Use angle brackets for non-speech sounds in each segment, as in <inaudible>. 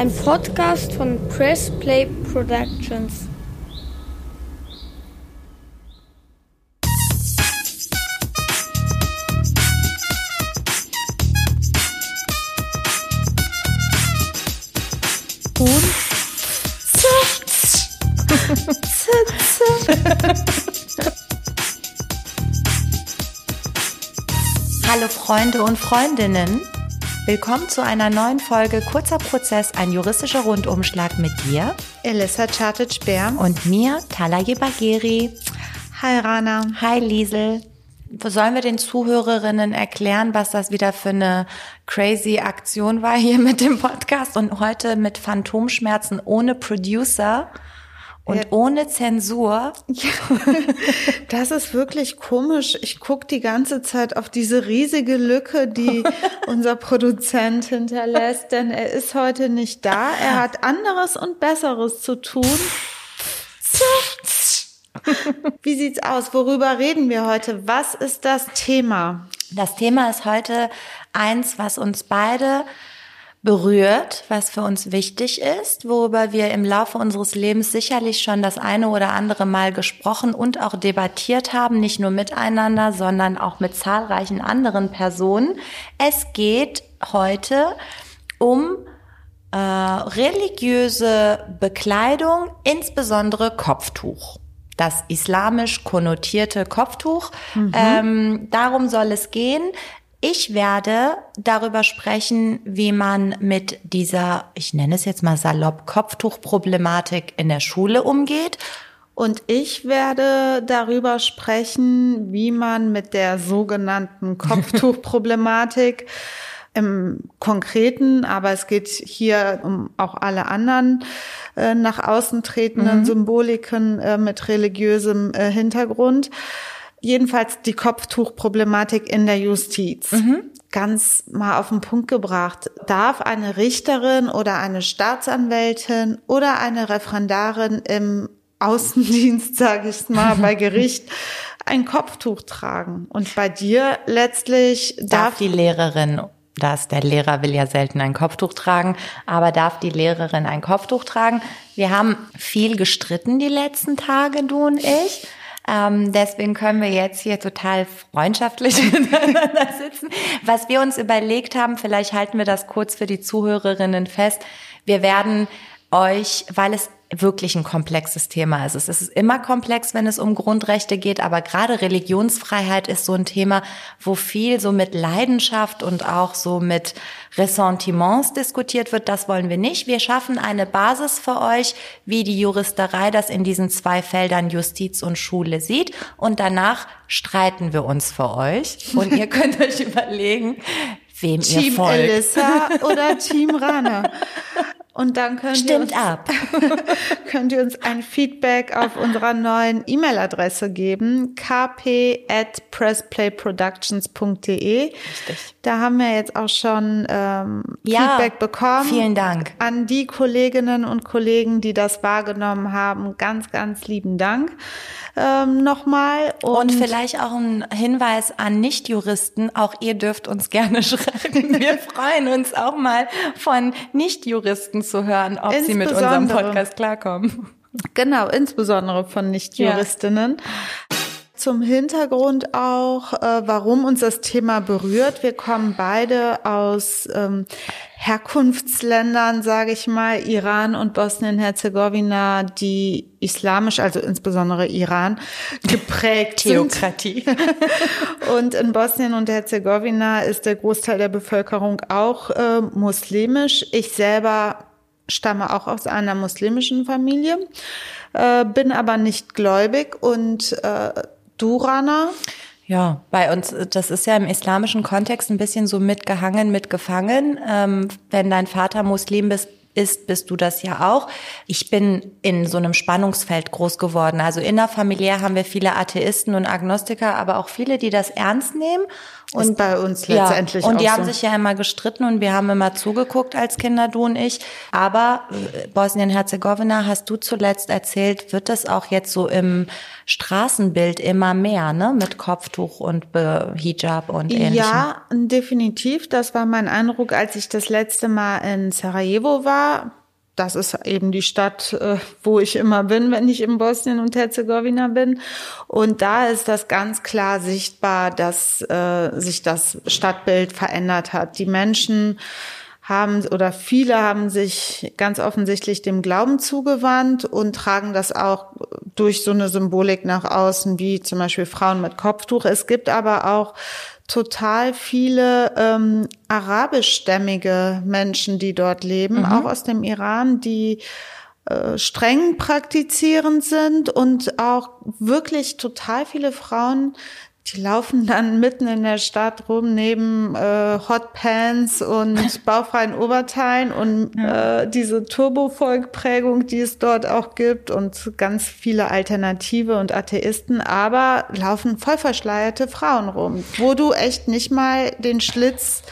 Ein Podcast von Press Play Productions. Und Hallo Freunde und Freundinnen. Willkommen zu einer neuen Folge Kurzer Prozess, ein juristischer Rundumschlag mit dir, Elissa Chartic-Bär. und mir, Talaye Bagheri. Hi Rana. Hi Liesel. Sollen wir den Zuhörerinnen erklären, was das wieder für eine crazy Aktion war hier mit dem Podcast und heute mit Phantomschmerzen ohne Producer und Ja. ohne Zensur? <laughs> Das ist wirklich komisch. Ich guck die ganze Zeit auf diese riesige Lücke, die <laughs> unser Produzent hinterlässt, denn er ist heute nicht da. Er hat anderes und Besseres zu tun. <laughs> Wie sieht's aus? Worüber reden wir heute? Was ist das Thema? Das Thema ist heute eins, was uns beide berührt, was für uns wichtig ist, worüber wir im Laufe unseres Lebens sicherlich schon das eine oder andere Mal gesprochen und auch debattiert haben, nicht nur miteinander, sondern auch mit zahlreichen anderen Personen. Es geht heute um äh, religiöse Bekleidung, insbesondere Kopftuch. Das islamisch konnotierte Kopftuch. Ähm, darum soll es gehen. Ich werde darüber sprechen, wie man mit dieser, ich nenne es jetzt mal salopp, Kopftuchproblematik in der Schule umgeht. Und ich werde darüber sprechen, wie man mit der sogenannten Kopftuchproblematik <laughs> im Konkreten, aber es geht hier um auch alle anderen äh, nach außen tretenden Symboliken äh, mit religiösem äh, Hintergrund. Jedenfalls die Kopftuchproblematik in der Justiz. Ganz mal auf den Punkt gebracht. Darf eine Richterin oder eine Staatsanwältin oder eine Referendarin im Außendienst, <laughs> sage ich mal, bei Gericht ein Kopftuch tragen? Und bei dir letztlich Darf darf, die Lehrerin, das, der Lehrer will ja selten ein Kopftuch tragen, aber darf die Lehrerin ein Kopftuch tragen? Wir haben viel gestritten die letzten Tage, du und ich. Ähm, deswegen können wir jetzt hier total freundschaftlich <laughs> miteinander sitzen. Was wir uns überlegt haben, vielleicht halten wir das kurz für die Zuhörerinnen fest. Wir werden euch, weil es wirklich ein komplexes Thema ist. Es ist immer komplex, wenn es um Grundrechte geht, aber gerade Religionsfreiheit ist so ein Thema, wo viel so mit Leidenschaft und auch so mit Ressentiments diskutiert wird. Das wollen wir nicht. Wir schaffen eine Basis für euch, wie die Juristerei das in diesen zwei Feldern Justiz und Schule sieht. Und danach streiten wir uns für euch. Und ihr <laughs> könnt euch überlegen, wem ihr Team folgt. Elissa oder Team Rana. <laughs> Und dann könnt ihr, Stimmt uns, ab. <laughs> könnt ihr uns ein Feedback auf unserer neuen E-Mail-Adresse geben, kp at pressplayproductions.de. Richtig. Da haben wir jetzt auch schon ähm, Ja, Feedback bekommen. vielen Dank. An die Kolleginnen und Kollegen, die das wahrgenommen haben, ganz, ganz lieben Dank ähm, nochmal. Und vielleicht auch ein Hinweis an Nichtjuristen, auch ihr dürft uns gerne <laughs> schreiben. Wir freuen uns auch mal von Nichtjuristen zu hören, ob sie mit unserem. Podcast klarkommen. Genau, insbesondere von Nichtjuristinnen. Zum Hintergrund auch, äh, warum uns das Thema berührt. Wir kommen beide aus ähm, Herkunftsländern, sage ich mal, Iran und Bosnien-Herzegowina, die islamisch, also insbesondere Iran, geprägt sind. Theokratie. <laughs> Und in Bosnien und Herzegowina ist der Großteil der Bevölkerung auch äh, muslimisch. Ich selber stamme auch aus einer muslimischen Familie, äh, bin aber nicht gläubig und äh, du? Ja, bei uns, das ist ja im islamischen Kontext ein bisschen so mitgehangen, mitgefangen. Ähm, wenn dein Vater Muslim bist, ist, bist du das ja auch. Ich bin in so einem Spannungsfeld groß geworden. Also innerfamiliär haben wir viele Atheisten und Agnostiker, aber auch viele, die das ernst nehmen Und ist bei uns letztendlich ja, Und die auch haben so. sich ja immer gestritten und wir haben immer zugeguckt als Kinder, du und ich. Aber äh, Bosnien-Herzegowina, hast du zuletzt erzählt, wird das auch jetzt so im Straßenbild immer mehr, ne? Mit Kopftuch und Hijab und ähnlichem. Ja, definitiv. Das war mein Eindruck, als ich das letzte Mal in Sarajevo war das ist eben die Stadt, äh, wo ich immer bin, wenn ich in Bosnien und Herzegowina bin. Und da ist das ganz klar sichtbar, dass äh, sich das Stadtbild verändert hat. Die Menschen haben oder viele haben sich ganz offensichtlich dem Glauben zugewandt und tragen das auch durch so eine Symbolik nach außen, wie zum Beispiel Frauen mit Kopftuch. Es gibt aber auch total viele ähm, arabischstämmige Menschen, die dort leben, mhm. auch aus dem Iran, die äh, streng praktizierend sind und auch wirklich total viele Frauen, die laufen dann mitten in der Stadt rum neben äh, Hotpants und <laughs> bauchfreien Oberteilen und ja. äh, diese Turbovolkprägung, die es dort auch gibt und ganz viele Alternative und Atheisten, aber laufen voll verschleierte Frauen rum, wo du echt nicht mal den Schlitz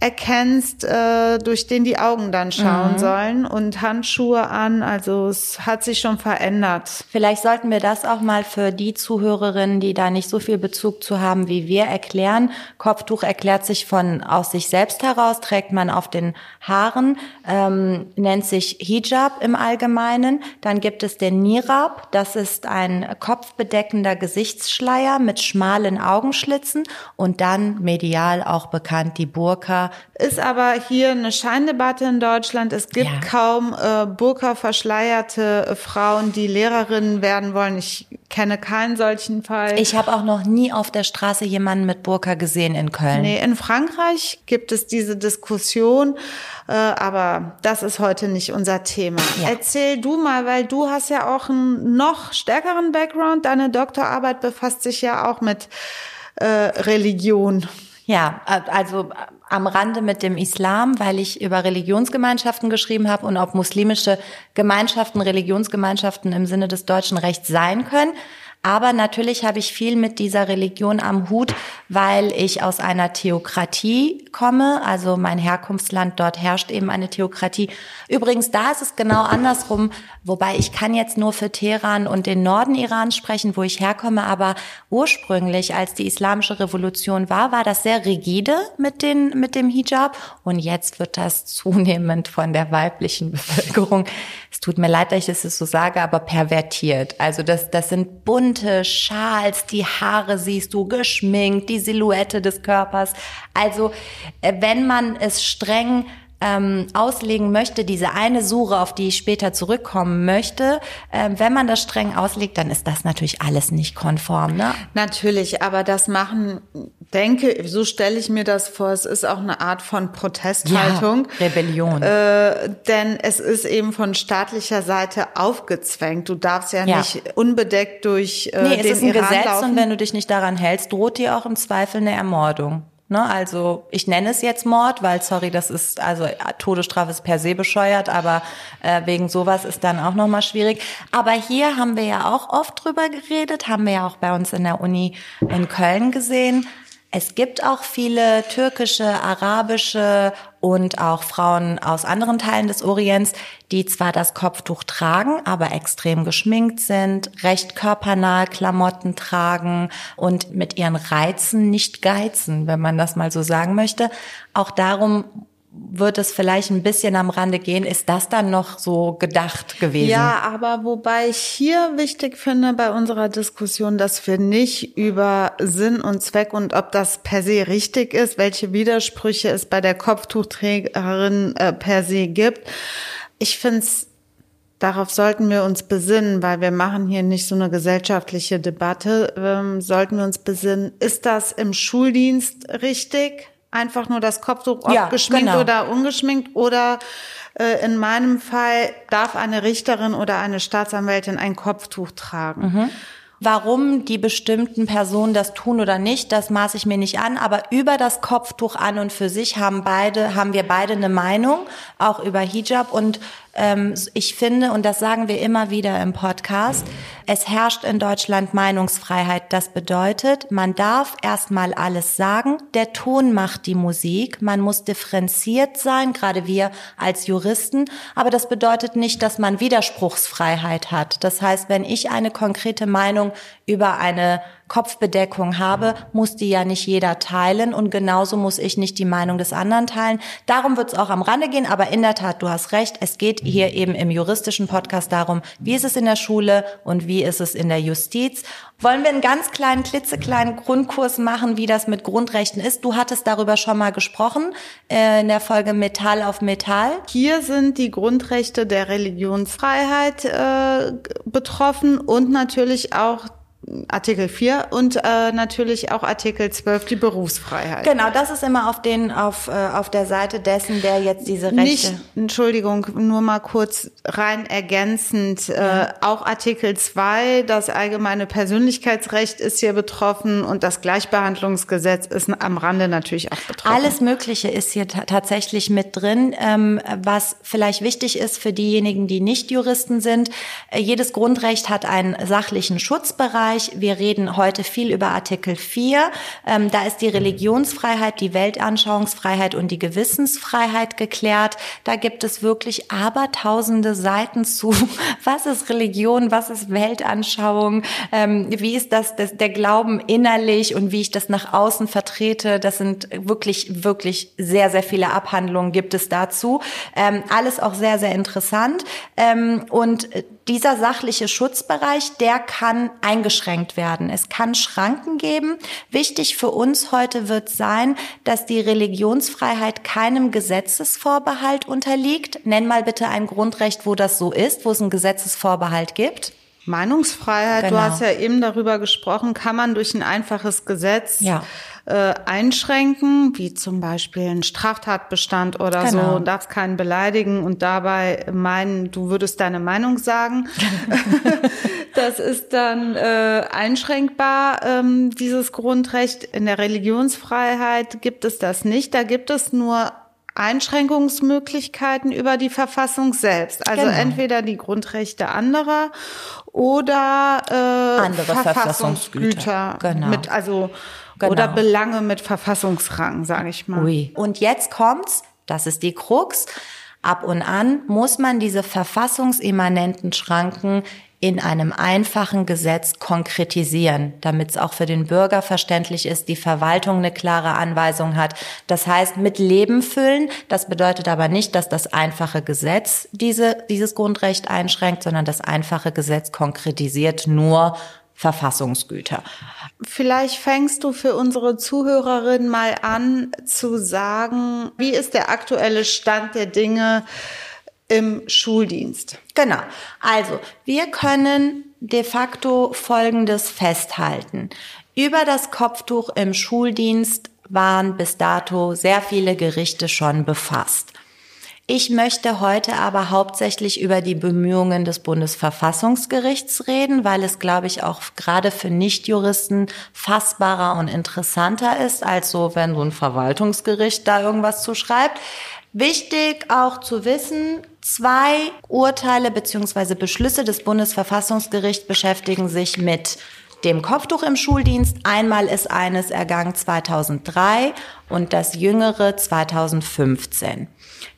erkennst, äh, durch den die Augen dann schauen mhm. sollen und Handschuhe an. Also es hat sich schon verändert. Vielleicht sollten wir das auch mal für die Zuhörerinnen, die da nicht so viel Bezug zu haben wie wir, erklären. Kopftuch erklärt sich von aus sich selbst heraus, trägt man auf den Haaren, ähm, nennt sich Hijab im Allgemeinen. Dann gibt es den Nirab, das ist ein kopfbedeckender Gesichtsschleier mit schmalen Augenschlitzen und dann medial auch bekannt die Burka ist aber hier eine Scheindebatte in Deutschland. Es gibt ja. kaum äh, Burka-verschleierte äh, Frauen, die Lehrerinnen werden wollen. Ich kenne keinen solchen Fall. Ich habe auch noch nie auf der Straße jemanden mit Burka gesehen in Köln. Nee, in Frankreich gibt es diese Diskussion, äh, aber das ist heute nicht unser Thema. Ja. Erzähl du mal, weil du hast ja auch einen noch stärkeren Background. Deine Doktorarbeit befasst sich ja auch mit äh, Religion. Ja, also am Rande mit dem Islam, weil ich über Religionsgemeinschaften geschrieben habe und ob muslimische Gemeinschaften Religionsgemeinschaften im Sinne des deutschen Rechts sein können. Aber natürlich habe ich viel mit dieser Religion am Hut, weil ich aus einer Theokratie komme. Also mein Herkunftsland, dort herrscht eben eine Theokratie. Übrigens, da ist es genau andersrum, wobei ich kann jetzt nur für Teheran und den Norden Irans sprechen, wo ich herkomme. Aber ursprünglich, als die islamische Revolution war, war das sehr rigide mit, den, mit dem Hijab. Und jetzt wird das <laughs> zunehmend von der weiblichen Bevölkerung, es tut mir leid, dass ich das so sage, aber pervertiert. Also das, das sind bunte bunte Schals, die Haare siehst du geschminkt, die Silhouette des Körpers. Also äh, wenn man es streng ähm, auslegen möchte, diese eine Sure, auf die ich später zurückkommen möchte, äh, wenn man das streng auslegt, dann ist das natürlich alles nicht konform. Ne? Natürlich, aber das machen, denke, so stelle ich mir das vor, es ist auch eine Art von Protesthaltung. Ja, Rebellion. Äh, denn es ist eben von staatlicher Seite aufgezwängt. Du darfst ja, ja. nicht unbedeckt durch äh, nee, den es ist ein Iran Gesetz laufen. und wenn du dich nicht daran hältst, droht dir auch im Zweifel eine Ermordung. Ne, also ich nenne es jetzt Mord, weil sorry, das ist also Todesstrafe ist per se bescheuert, aber äh, wegen sowas ist dann auch noch mal schwierig. Aber hier haben wir ja auch oft drüber geredet, haben wir ja auch bei uns in der Uni in Köln gesehen. Es gibt auch viele türkische, arabische und auch Frauen aus anderen Teilen des Orients, die zwar das Kopftuch tragen, aber extrem geschminkt sind, recht körpernahe Klamotten tragen und mit ihren Reizen nicht geizen, wenn man das mal so sagen möchte. Auch darum wird es vielleicht ein bisschen am Rande gehen. Ist das dann noch so gedacht gewesen? Ja, aber wobei ich hier wichtig finde bei unserer Diskussion, dass wir nicht über Sinn und Zweck und ob das per se richtig ist, welche Widersprüche es bei der Kopftuchträgerin äh, per se gibt. Ich finde es Darauf sollten wir uns besinnen, weil wir machen hier nicht so eine gesellschaftliche Debatte. Ähm, sollten wir uns besinnen, ist das im Schuldienst richtig? Einfach nur das Kopftuch ja, geschminkt genau. oder ungeschminkt oder äh, in meinem Fall darf eine Richterin oder eine Staatsanwältin ein Kopftuch tragen. Mhm. Warum die bestimmten Personen das tun oder nicht, das maße ich mir nicht an. Aber über das Kopftuch an und für sich haben beide, haben wir beide eine Meinung, auch über Hijab. Und ähm, ich finde, und das sagen wir immer wieder im Podcast, es herrscht in Deutschland Meinungsfreiheit. Das bedeutet, man darf erstmal alles sagen. Der Ton macht die Musik. Man muss differenziert sein, gerade wir als Juristen. Aber das bedeutet nicht, dass man Widerspruchsfreiheit hat. Das heißt, wenn ich eine konkrete Meinung über eine Kopfbedeckung habe, muss die ja nicht jeder teilen und genauso muss ich nicht die Meinung des anderen teilen. Darum wird es auch am Rande gehen, aber in der Tat, du hast recht, es geht hier eben im juristischen Podcast darum, wie ist es in der Schule und wie ist es in der Justiz. Wollen wir einen ganz kleinen, klitzekleinen Grundkurs machen, wie das mit Grundrechten ist? Du hattest darüber schon mal gesprochen äh, in der Folge Metall auf Metall. Hier sind die Grundrechte der Religionsfreiheit äh, betroffen und natürlich auch Artikel 4 und äh, natürlich auch Artikel 12, die Berufsfreiheit. Genau, das ist immer auf den auf äh, auf der Seite dessen, der jetzt diese Rechte. Nicht, Entschuldigung, nur mal kurz rein ergänzend. Ja. Äh, auch Artikel 2, das allgemeine Persönlichkeitsrecht ist hier betroffen und das Gleichbehandlungsgesetz ist am Rande natürlich auch betroffen. Alles Mögliche ist hier tatsächlich mit drin. Ähm, was vielleicht wichtig ist für diejenigen, die nicht Juristen sind, äh, jedes Grundrecht hat einen sachlichen Schutzbereich. Bereich. Wir reden heute viel über Artikel 4. Ähm, da ist die Religionsfreiheit, die Weltanschauungsfreiheit und die Gewissensfreiheit geklärt. Da gibt es wirklich abertausende Seiten zu. <laughs> Was ist Religion? Was ist Weltanschauung? Ähm, wie ist das, das der Glauben innerlich und wie ich das nach außen vertrete? Das sind wirklich, wirklich sehr, sehr viele Abhandlungen gibt es dazu. Ähm, alles auch sehr, sehr interessant. Ähm, und dieser sachliche Schutzbereich, der kann eingeschränkt werden. Es kann Schranken geben. Wichtig für uns heute wird sein, dass die Religionsfreiheit keinem Gesetzesvorbehalt unterliegt. Nenn mal bitte ein Grundrecht, wo das so ist, wo es einen Gesetzesvorbehalt gibt. Meinungsfreiheit, genau. du hast ja eben darüber gesprochen, kann man durch ein einfaches Gesetz ja. Äh, einschränken, wie zum Beispiel ein Straftatbestand oder genau. so, darfst keinen beleidigen und dabei meinen, du würdest deine Meinung sagen. <laughs> das ist dann äh, einschränkbar, ähm, dieses Grundrecht. In der Religionsfreiheit gibt es das nicht. Da gibt es nur Einschränkungsmöglichkeiten über die Verfassung selbst. Also genau. entweder die Grundrechte anderer oder äh, Andere Verfassungsgüter. Genau. Mit, also genau. oder Belange mit Verfassungsrang, sage ich mal. Ui. Und jetzt kommt's, das ist die Krux. Ab und an muss man diese verfassungsimmanenten Schranken in einem einfachen Gesetz konkretisieren, damit es auch für den Bürger verständlich ist, die Verwaltung eine klare Anweisung hat. Das heißt, mit Leben füllen. Das bedeutet aber nicht, dass das einfache Gesetz diese, dieses Grundrecht einschränkt, sondern das einfache Gesetz konkretisiert nur Verfassungsgüter. Vielleicht fängst du für unsere Zuhörerin mal an zu sagen, wie ist der aktuelle Stand der Dinge im Schuldienst. Genau. Also, wir können de facto Folgendes festhalten. Über das Kopftuch im Schuldienst waren bis dato sehr viele Gerichte schon befasst. Ich möchte heute aber hauptsächlich über die Bemühungen des Bundesverfassungsgerichts reden, weil es, glaube ich, auch gerade für Nichtjuristen fassbarer und interessanter ist, als so, wenn so ein Verwaltungsgericht da irgendwas zuschreibt. Wichtig auch zu wissen, zwei Urteile bzw. Beschlüsse des Bundesverfassungsgerichts beschäftigen sich mit dem Kopftuch im Schuldienst. Einmal ist eines ergangen 2003 und das jüngere 2015.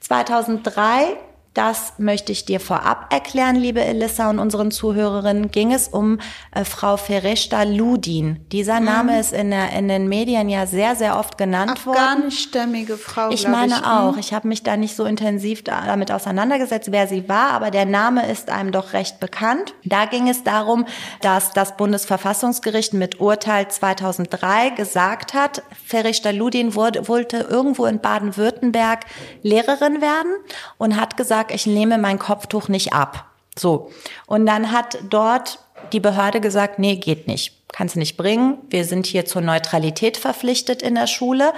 2003 das möchte ich dir vorab erklären, liebe Elissa und unseren Zuhörerinnen. Ging es um äh, Frau Fereshta Ludin. Dieser mhm. Name ist in, der, in den Medien ja sehr, sehr oft genannt worden. Afghanischstämmige Frau. Ich meine ich. auch. Ich habe mich da nicht so intensiv damit auseinandergesetzt, wer sie war, aber der Name ist einem doch recht bekannt. Da ging es darum, dass das Bundesverfassungsgericht mit Urteil 2003 gesagt hat, Fereshta Ludin wurde, wollte irgendwo in Baden-Württemberg Lehrerin werden und hat gesagt, sag, ich nehme mein Kopftuch nicht ab. So. Und dann hat dort die Behörde gesagt, nee, geht nicht. Kannst nicht bringen. Wir sind hier zur Neutralität verpflichtet in der Schule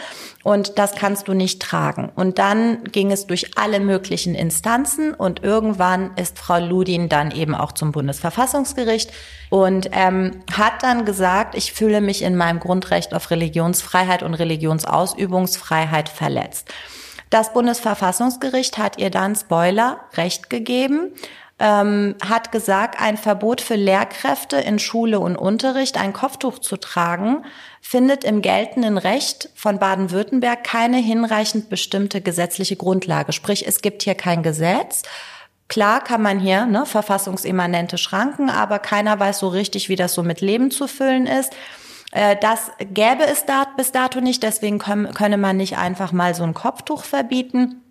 und das kannst du nicht tragen. Und dann ging es durch alle möglichen Instanzen und irgendwann ist Frau Ludin dann eben auch zum Bundesverfassungsgericht und ähm, hat dann gesagt, ich fühle mich in meinem Grundrecht auf Religionsfreiheit und Religionsausübungsfreiheit verletzt. Das Bundesverfassungsgericht hat ihr dann Spoiler Recht gegeben ähm, hat gesagt, ein Verbot für Lehrkräfte in Schule und Unterricht, ein Kopftuch zu tragen, findet im geltenden Recht von Baden-Württemberg keine hinreichend bestimmte gesetzliche Grundlage. Sprich, es gibt hier kein Gesetz. Klar kann man hier ne, verfassungsimmanente Schranken, aber keiner weiß so richtig, wie das so mit Leben zu füllen ist. Äh, das gäbe es bis dato nicht, deswegen könne man nicht einfach mal so ein Kopftuch verbieten.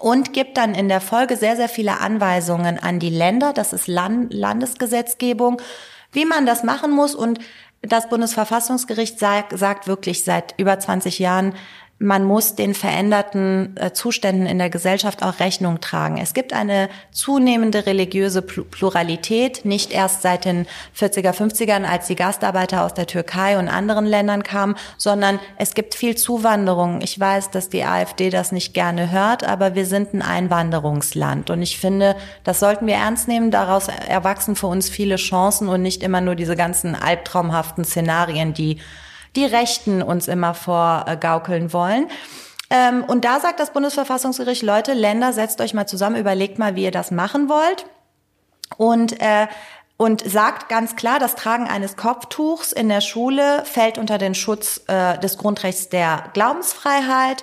Und gibt dann in der Folge sehr, sehr viele Anweisungen an die Länder, das ist Land Landesgesetzgebung, wie man das machen muss. Und das Bundesverfassungsgericht sagt, sagt wirklich seit über 20 Jahren, man muss den veränderten äh, Zuständen in der Gesellschaft auch Rechnung tragen. Es gibt eine zunehmende religiöse Pluralität, nicht erst seit den 40er, 50ern, als die Gastarbeiter aus der Türkei und anderen Ländern kamen, sondern es gibt viel Zuwanderung. Ich weiß, dass die AfD das nicht gerne hört, aber wir sind ein Einwanderungsland. Und ich finde, das sollten wir ernst nehmen. Daraus erwachsen für uns viele Chancen und nicht immer nur diese ganzen albtraumhaften Szenarien, die die Rechten uns immer vorgaukeln wollen. Ähm, und da sagt das Bundesverfassungsgericht, Leute, Länder, setzt euch mal zusammen, überlegt mal, wie ihr das machen wollt. Und äh, und sagt ganz klar, das Tragen eines Kopftuchs in der Schule fällt unter den Schutz äh, des Grundrechts der Glaubensfreiheit.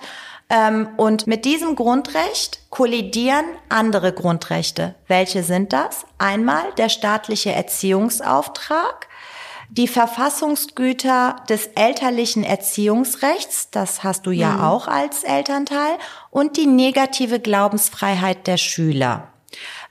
Ähm, und mit diesem Grundrecht kollidieren andere Grundrechte. Welche sind das? Einmal der staatliche Erziehungsauftrag, die Verfassungsgüter des elterlichen Erziehungsrechts, das hast du ja mhm. auch als Elternteil, und die negative Glaubensfreiheit der Schüler.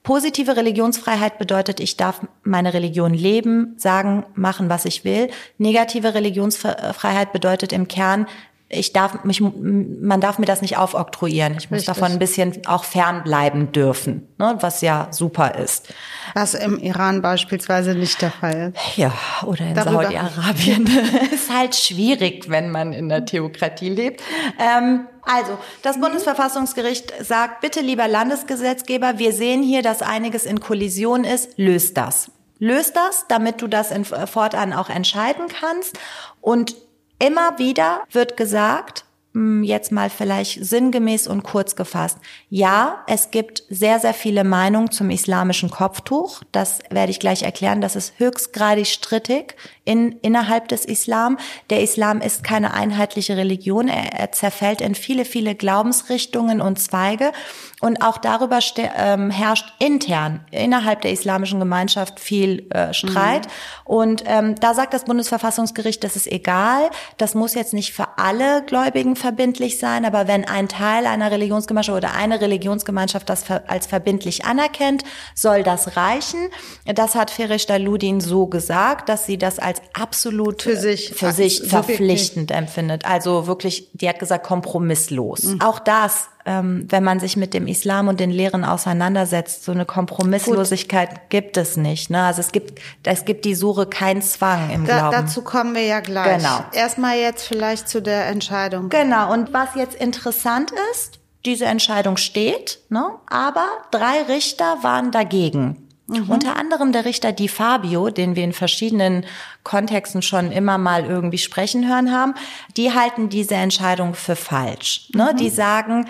Positive Religionsfreiheit bedeutet, ich darf meine Religion leben, sagen, machen, was ich will. Negative Religionsfreiheit bedeutet im Kern, ich darf mich, man darf mir das nicht aufoktroyieren. Ich muss Richtig. davon ein bisschen auch fernbleiben dürfen, ne, was ja super ist. Was im Iran beispielsweise nicht der Fall ist. Ja, oder in Saudi-Arabien. <laughs> ist halt schwierig, wenn man in der Theokratie lebt. Ähm, also, das Bundesverfassungsgericht sagt, bitte lieber Landesgesetzgeber, wir sehen hier, dass einiges in Kollision ist, löst das. Löst das, damit du das in, fortan auch entscheiden kannst. Und Immer wieder wird gesagt, hm, jetzt mal vielleicht sinngemäß und kurz gefasst. Ja, es gibt sehr, sehr viele Meinungen zum islamischen Kopftuch. Das werde ich gleich erklären. Das ist höchstgradig strittig in, innerhalb des Islam. Der Islam ist keine einheitliche Religion. Er, er zerfällt in viele, viele Glaubensrichtungen und Zweige. Und auch darüber ähm, herrscht intern innerhalb der islamischen Gemeinschaft viel äh, Streit. Mhm. Und ähm, da sagt das Bundesverfassungsgericht, das ist egal. Das muss jetzt nicht für alle Gläubigen verbindlich sein, aber wenn ein Teil einer Religionsgemeinschaft oder eine Religionsgemeinschaft das als verbindlich anerkennt, soll das reichen. Das hat Ferish Daludin so gesagt, dass sie das als absolut für sich, für sich verpflichtend empfindet. Also wirklich, die hat gesagt, kompromisslos. Mhm. Auch das ähm, wenn man sich mit dem Islam und den Lehren auseinandersetzt, so eine Kompromisslosigkeit Gut. gibt es nicht. Ne? Also es gibt, es gibt die Suche kein Zwang im da, Glauben. Dazu kommen wir ja gleich. Genau. Erstmal jetzt vielleicht zu der Entscheidung. Genau. Und was jetzt interessant ist, diese Entscheidung steht, ne? aber drei Richter waren dagegen. Mhm. Unter anderem der Richter Di Fabio, den wir in verschiedenen Kontexten schon immer mal irgendwie sprechen hören haben, die halten diese Entscheidung für falsch. Ne? Mhm. Die sagen,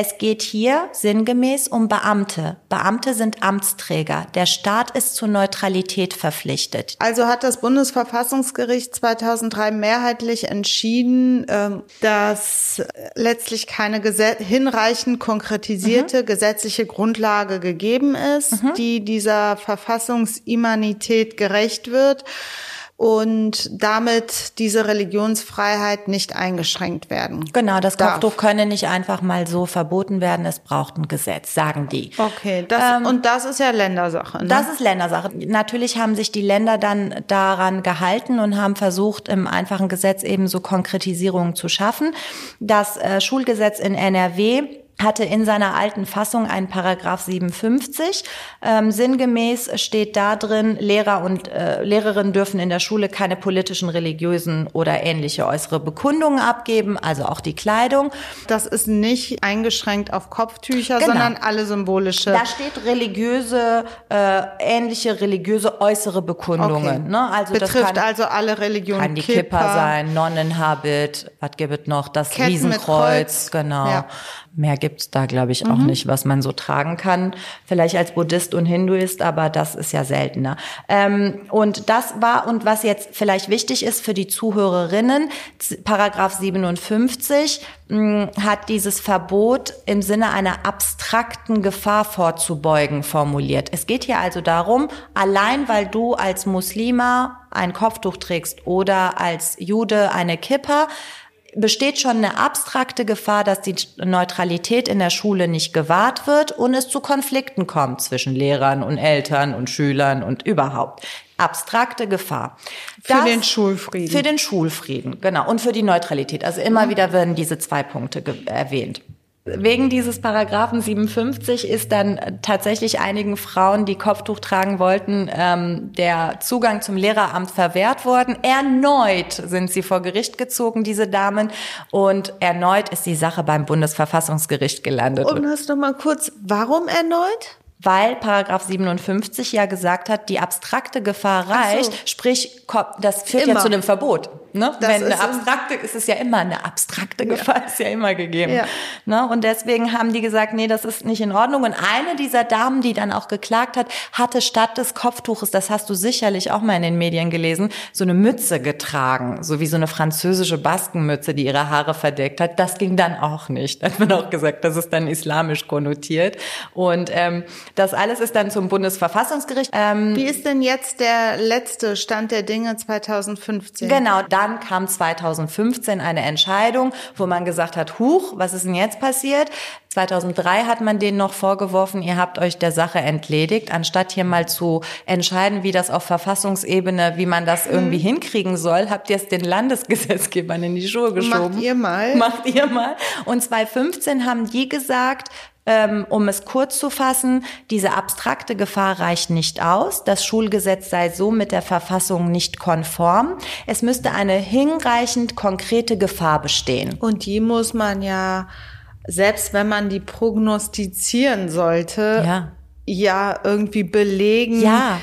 es geht hier sinngemäß um Beamte. Beamte sind Amtsträger. Der Staat ist zur Neutralität verpflichtet. Also hat das Bundesverfassungsgericht 2003 mehrheitlich entschieden, ähm, dass letztlich keine hinreichend konkretisierte mhm. gesetzliche Grundlage gegeben ist, mhm. die dieser Verfassungsimmanität gerecht wird und damit diese Religionsfreiheit nicht eingeschränkt werden. Genau, das Kopftuch könne nicht einfach mal so verboten werden, es braucht ein Gesetz, sagen die. Okay, das, ähm, und das ist ja Ländersache. Ne? Das ist Ländersache. Natürlich haben sich die Länder dann daran gehalten und haben versucht, im einfachen Gesetz eben so Konkretisierungen zu schaffen. Das äh, Schulgesetz in NRW hatte in seiner alten Fassung einen Paragraph 57. Ähm, sinngemäß steht da drin, Lehrer und äh, Lehrerinnen dürfen in der Schule keine politischen, religiösen oder ähnliche äußere Bekundungen abgeben, also auch die Kleidung. Das ist nicht eingeschränkt auf Kopftücher, genau. sondern alle symbolische. Da steht religiöse, äh, ähnliche religiöse äußere Bekundungen. Okay. Ne? Also Betrifft kann, also alle Religionen. Kann die Kippa, Kippa sein, Nonnenhabit, was gibt es noch? Das Ketten Riesenkreuz, genau. Ja. Mehr gibt's da, glaube ich, auch mhm. nicht, was man so tragen kann. Vielleicht als Buddhist und Hinduist, aber das ist ja seltener. Ähm, und das war, und was jetzt vielleicht wichtig ist für die Zuhörerinnen, Paragraph 57 mh, hat dieses Verbot im Sinne einer abstrakten Gefahr vorzubeugen formuliert. Es geht hier also darum, allein weil du als Muslima ein Kopftuch trägst oder als Jude eine Kippa, besteht schon eine abstrakte Gefahr, dass die Neutralität in der Schule nicht gewahrt wird und es zu Konflikten kommt zwischen Lehrern und Eltern und Schülern und überhaupt. Abstrakte Gefahr. Für das, den Schulfrieden. Für den Schulfrieden, genau. Und für die Neutralität. Also immer mhm. wieder werden diese zwei Punkte erwähnt. Wegen dieses Paragraphen 57 ist dann tatsächlich einigen Frauen, die Kopftuch tragen wollten, ähm, der Zugang zum Lehreramt verwehrt worden. Erneut sind sie vor Gericht gezogen, diese Damen, und erneut ist die Sache beim Bundesverfassungsgericht gelandet. Und hast du mal kurz, warum erneut? Weil Paragraph 57 ja gesagt hat, die abstrakte Gefahr reicht, so. sprich, das führt immer. ja zu einem Verbot. Ne? Wenn eine abstrakte, ist es ja immer eine abstrakte Gefahr, ja. ist ja immer gegeben. Ja. Ne? Und deswegen haben die gesagt, nee, das ist nicht in Ordnung. Und eine dieser Damen, die dann auch geklagt hat, hatte statt des Kopftuches, das hast du sicherlich auch mal in den Medien gelesen, so eine Mütze getragen, so wie so eine französische Baskenmütze, die ihre Haare verdeckt hat. Das ging dann auch nicht. Da hat man auch gesagt, das ist dann islamisch konnotiert. Und ähm, das alles ist dann zum Bundesverfassungsgericht. Ähm, wie ist denn jetzt der letzte Stand der Dinge 2015? Genau, dann kam 2015 eine Entscheidung, wo man gesagt hat, huch, was ist denn jetzt passiert? 2003 hat man denen noch vorgeworfen, ihr habt euch der Sache entledigt, anstatt hier mal zu entscheiden, wie das auf Verfassungsebene, wie man das irgendwie mhm. hinkriegen soll, habt ihr es den Landesgesetzgebern in die Schuhe geschoben. Macht ihr mal. Macht ihr mal. Und 2015 haben die gesagt, ähm, um es kurz zu fassen, diese abstrakte Gefahr reicht nicht aus. Das Schulgesetz sei so mit der Verfassung nicht konform. Es müsste eine hinreichend konkrete Gefahr bestehen. Und die muss man ja, selbst wenn man die prognostizieren sollte, ja, ja irgendwie belegen. Ja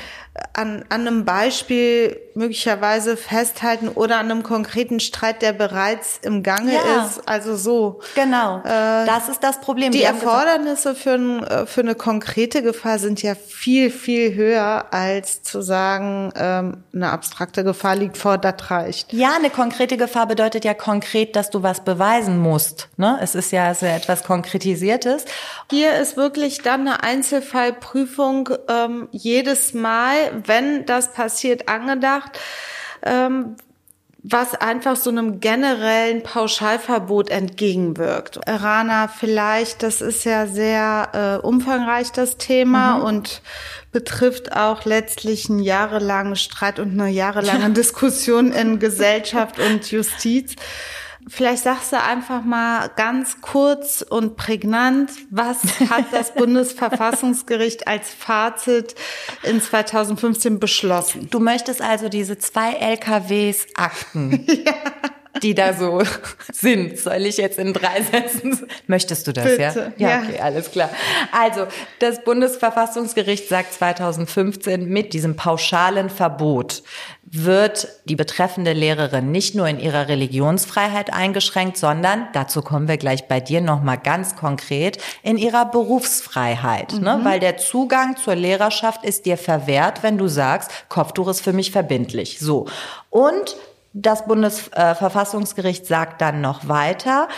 an, an einem Beispiel möglicherweise festhalten oder an einem konkreten Streit, der bereits im Gange ja. ist. Also so. Genau. Äh, das ist das Problem. Die, die Erfordernisse für, ein, äh, für eine konkrete Gefahr sind ja viel, viel höher, als zu sagen, ähm, eine abstrakte Gefahr liegt vor, das reicht. Ja, eine konkrete Gefahr bedeutet ja konkret, dass du was beweisen musst. Ne? Es ist ja, es ist ja etwas Konkretisiertes. Hier ist wirklich dann eine Einzelfallprüfung ähm, jedes Mal wenn das passiert, angedacht, ähm, was einfach so einem generellen Pauschalverbot entgegenwirkt. Rana, vielleicht, das ist ja sehr äh, umfangreich das Thema mhm. und betrifft auch letztlich einen jahrelangen Streit und eine jahrelange Diskussion in Gesellschaft und Justiz. Vielleicht sagst du einfach mal ganz kurz und prägnant, was hat das <laughs> Bundesverfassungsgericht als Fazit in 2015 beschlossen? Du möchtest also diese zwei LKWs Akten. <laughs> ja die da so sind. Soll ich jetzt in drei Sätzen? Möchtest du das, Bitte, ja? Ja, okay, alles klar. Also, das Bundesverfassungsgericht sagt 2015, mit diesem pauschalen Verbot wird die betreffende Lehrerin nicht nur in ihrer Religionsfreiheit eingeschränkt, sondern, dazu kommen wir gleich bei dir nochmal ganz konkret, in ihrer Berufsfreiheit. Ne? Mhm. Ne? Weil der Zugang zur Lehrerschaft ist dir verwehrt, wenn du sagst, Kopftuch ist für mich verbindlich. So. Und das Bundesverfassungsgericht sagt dann noch weiter,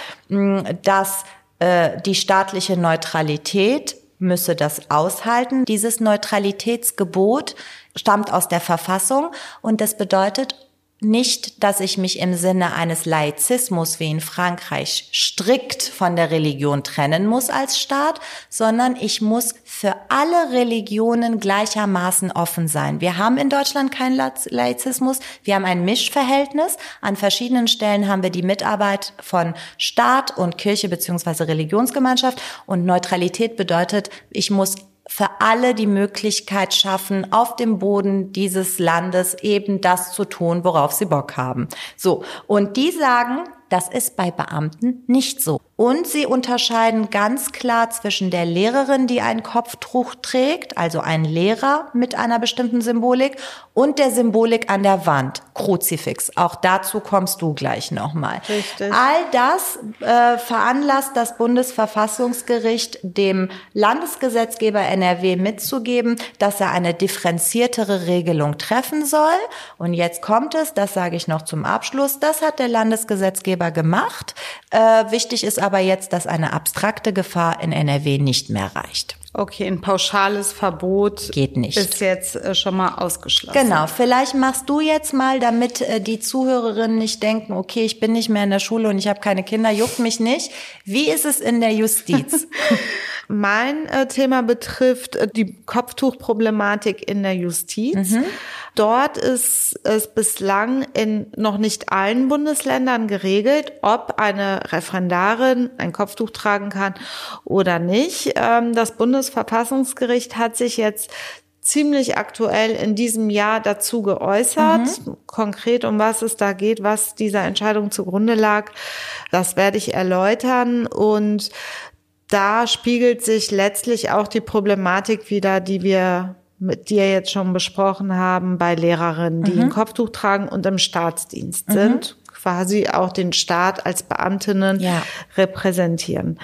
dass äh, die staatliche Neutralität müsse das aushalten. Dieses Neutralitätsgebot stammt aus der Verfassung und das bedeutet, nicht, dass ich mich im Sinne eines Laizismus wie in Frankreich strikt von der Religion trennen muss als Staat, sondern ich muss für alle Religionen gleichermaßen offen sein. Wir haben in Deutschland keinen Laizismus, wir haben ein Mischverhältnis. An verschiedenen Stellen haben wir die Mitarbeit von Staat und Kirche beziehungsweise Religionsgemeinschaft und Neutralität bedeutet, ich muss für alle die Möglichkeit schaffen, auf dem Boden dieses Landes eben das zu tun, worauf sie Bock haben. So. Und die sagen, das ist bei Beamten nicht so. Und sie unterscheiden ganz klar zwischen der Lehrerin, die ein Kopftuch trägt, also ein Lehrer mit einer bestimmten Symbolik, und der Symbolik an der Wand, Kruzifix. Auch dazu kommst du gleich nochmal. All das äh, veranlasst das Bundesverfassungsgericht dem Landesgesetzgeber NRW mitzugeben, dass er eine differenziertere Regelung treffen soll. Und jetzt kommt es, das sage ich noch zum Abschluss, das hat der Landesgesetzgeber gemacht. Äh, wichtig ist aber jetzt, dass eine abstrakte Gefahr in NRW nicht mehr reicht. Okay, ein pauschales Verbot geht nicht. Ist jetzt äh, schon mal ausgeschlossen. Genau, vielleicht machst du jetzt mal, damit äh, die Zuhörerinnen nicht denken, okay, ich bin nicht mehr in der Schule und ich habe keine Kinder, juckt mich nicht. Wie ist es in der Justiz? <laughs> mein äh, Thema betrifft die Kopftuchproblematik in der Justiz. Mhm. Dort ist es bislang in noch nicht allen Bundesländern geregelt, ob eine Referendarin ein Kopftuch tragen kann oder nicht. Ähm, das Bundesverfassungsgericht hat sich jetzt ziemlich aktuell in diesem Jahr dazu geäußert. Mhm. Konkret, um was es da geht, was dieser Entscheidung zugrunde lag, das werde ich erläutern. Und da spiegelt sich letztlich auch die Problematik wieder, die wir mit dir jetzt schon besprochen haben, bei Lehrerinnen, die mhm. ein Kopftuch tragen und im Staatsdienst mhm. sind, quasi auch den Staat als Beamtinnen ja. repräsentieren.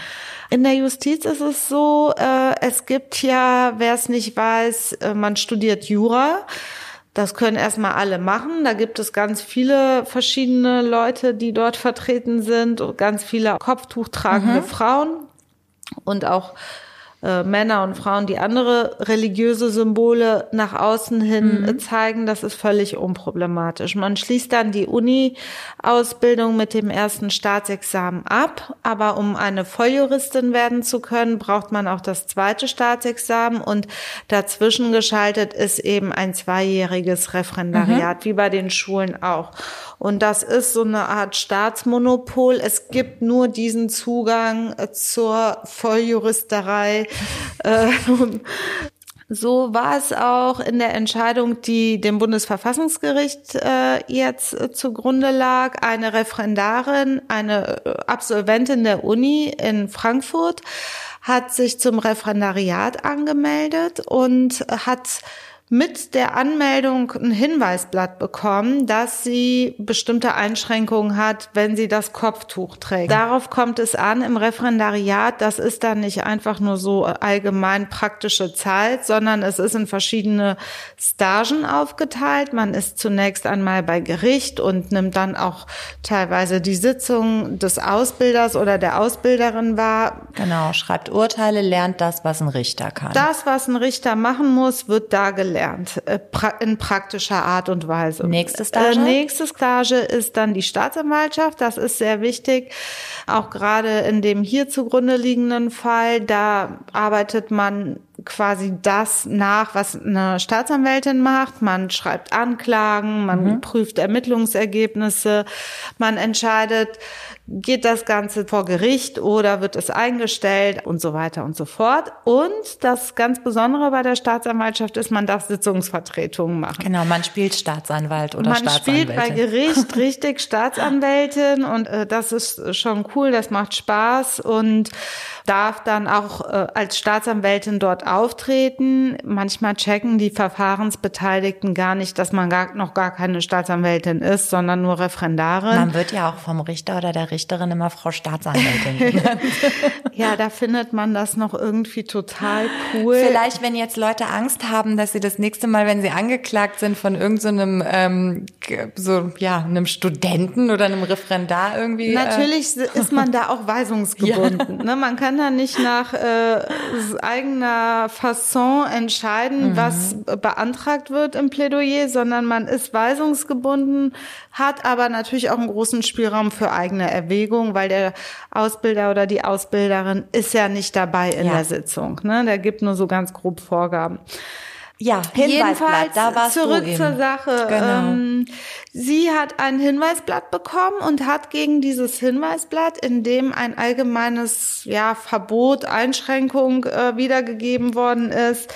In der Justiz ist es so, äh, es gibt ja, wer es nicht weiß, äh, man studiert Jura. Das können erstmal alle machen. Da gibt es ganz viele verschiedene Leute, die dort vertreten sind, ganz viele Kopftuch tragende mhm. Frauen und auch äh, Männer und Frauen, die andere religiöse Symbole nach außen hin mhm. zeigen, das ist völlig unproblematisch. Man schließt dann die Uni-Ausbildung mit dem ersten Staatsexamen ab, aber um eine Volljuristin werden zu können, braucht man auch das zweite Staatsexamen und dazwischen geschaltet ist eben ein zweijähriges Referendariat, mhm. wie bei den Schulen auch. Und das ist so eine Art Staatsmonopol. Es gibt nur diesen Zugang zur Volljuristerei <laughs> so war es auch in der Entscheidung, die dem Bundesverfassungsgericht äh, jetzt äh, zugrunde lag. Eine Referendarin, eine äh, Absolventin der Uni in Frankfurt hat sich zum Referendariat angemeldet und hat mit der Anmeldung ein Hinweisblatt bekommen, dass sie bestimmte Einschränkungen hat, wenn sie das Kopftuch trägt. Darauf kommt es an im Referendariat. Das ist dann nicht einfach nur so allgemein praktische Zeit, sondern es ist in verschiedene Stagen aufgeteilt. Man ist zunächst einmal bei Gericht und nimmt dann auch teilweise die Sitzung des Ausbilders oder der Ausbilderin wahr. Genau, schreibt Urteile, lernt das, was ein Richter kann. Das, was ein Richter machen muss, wird da gelernt gelernt, äh, in praktischer Art und Weise. Nächste Stage? Äh, nächste Stage ist dann die Staatsanwaltschaft. Das ist sehr wichtig. Auch gerade in dem hier zugrunde liegenden Fall, da arbeitet man quasi das nach, was eine Staatsanwältin macht. Man schreibt Anklagen, man mhm. prüft Ermittlungsergebnisse, man entscheidet, geht das Ganze vor Gericht oder wird es eingestellt und so weiter und so fort. Und das ganz Besondere bei der Staatsanwaltschaft ist, man darf Sitzungsvertretungen machen. Genau, man spielt Staatsanwalt oder man Staatsanwältin. Man spielt bei Gericht <laughs> richtig Staatsanwältin und äh, das ist schon cool, das macht Spaß und darf dann auch äh, als Staatsanwältin dort auftreten. Manchmal checken die Verfahrensbeteiligten gar nicht, dass man gar, noch gar keine Staatsanwältin ist, sondern nur Referendarin. Man wird ja auch vom Richter oder der Richterin immer Frau Staatsanwältin <laughs> ja, da findet man das noch irgendwie total cool. Vielleicht, wenn jetzt Leute Angst haben, dass sie das nächste Mal, wenn sie angeklagt sind von irgendeinem so ähm, so ja einem Studenten oder einem Referendar irgendwie. Äh Natürlich äh, ist man da auch weisungsgebunden. <laughs> Ja. Ne? Man kann da nicht nach äh, eigener Fasson entscheiden, mhm. was beantragt wird im Plädoyer, sondern man ist weisungsgebunden, hat aber natürlich auch einen großen Spielraum für eigene Erwägung, weil der Ausbilder oder die Ausbilderin ist ja nicht dabei in ja. der Sitzung. Ne? Der gibt nur so ganz grob Vorgaben. Ja, Hinweisblatt, da warst zurück du zur Sache. Genau. Ähm, sie hat ein Hinweisblatt bekommen und hat gegen dieses Hinweisblatt, in dem ein allgemeines ja, Verbot, Einschränkung äh, wiedergegeben worden ist,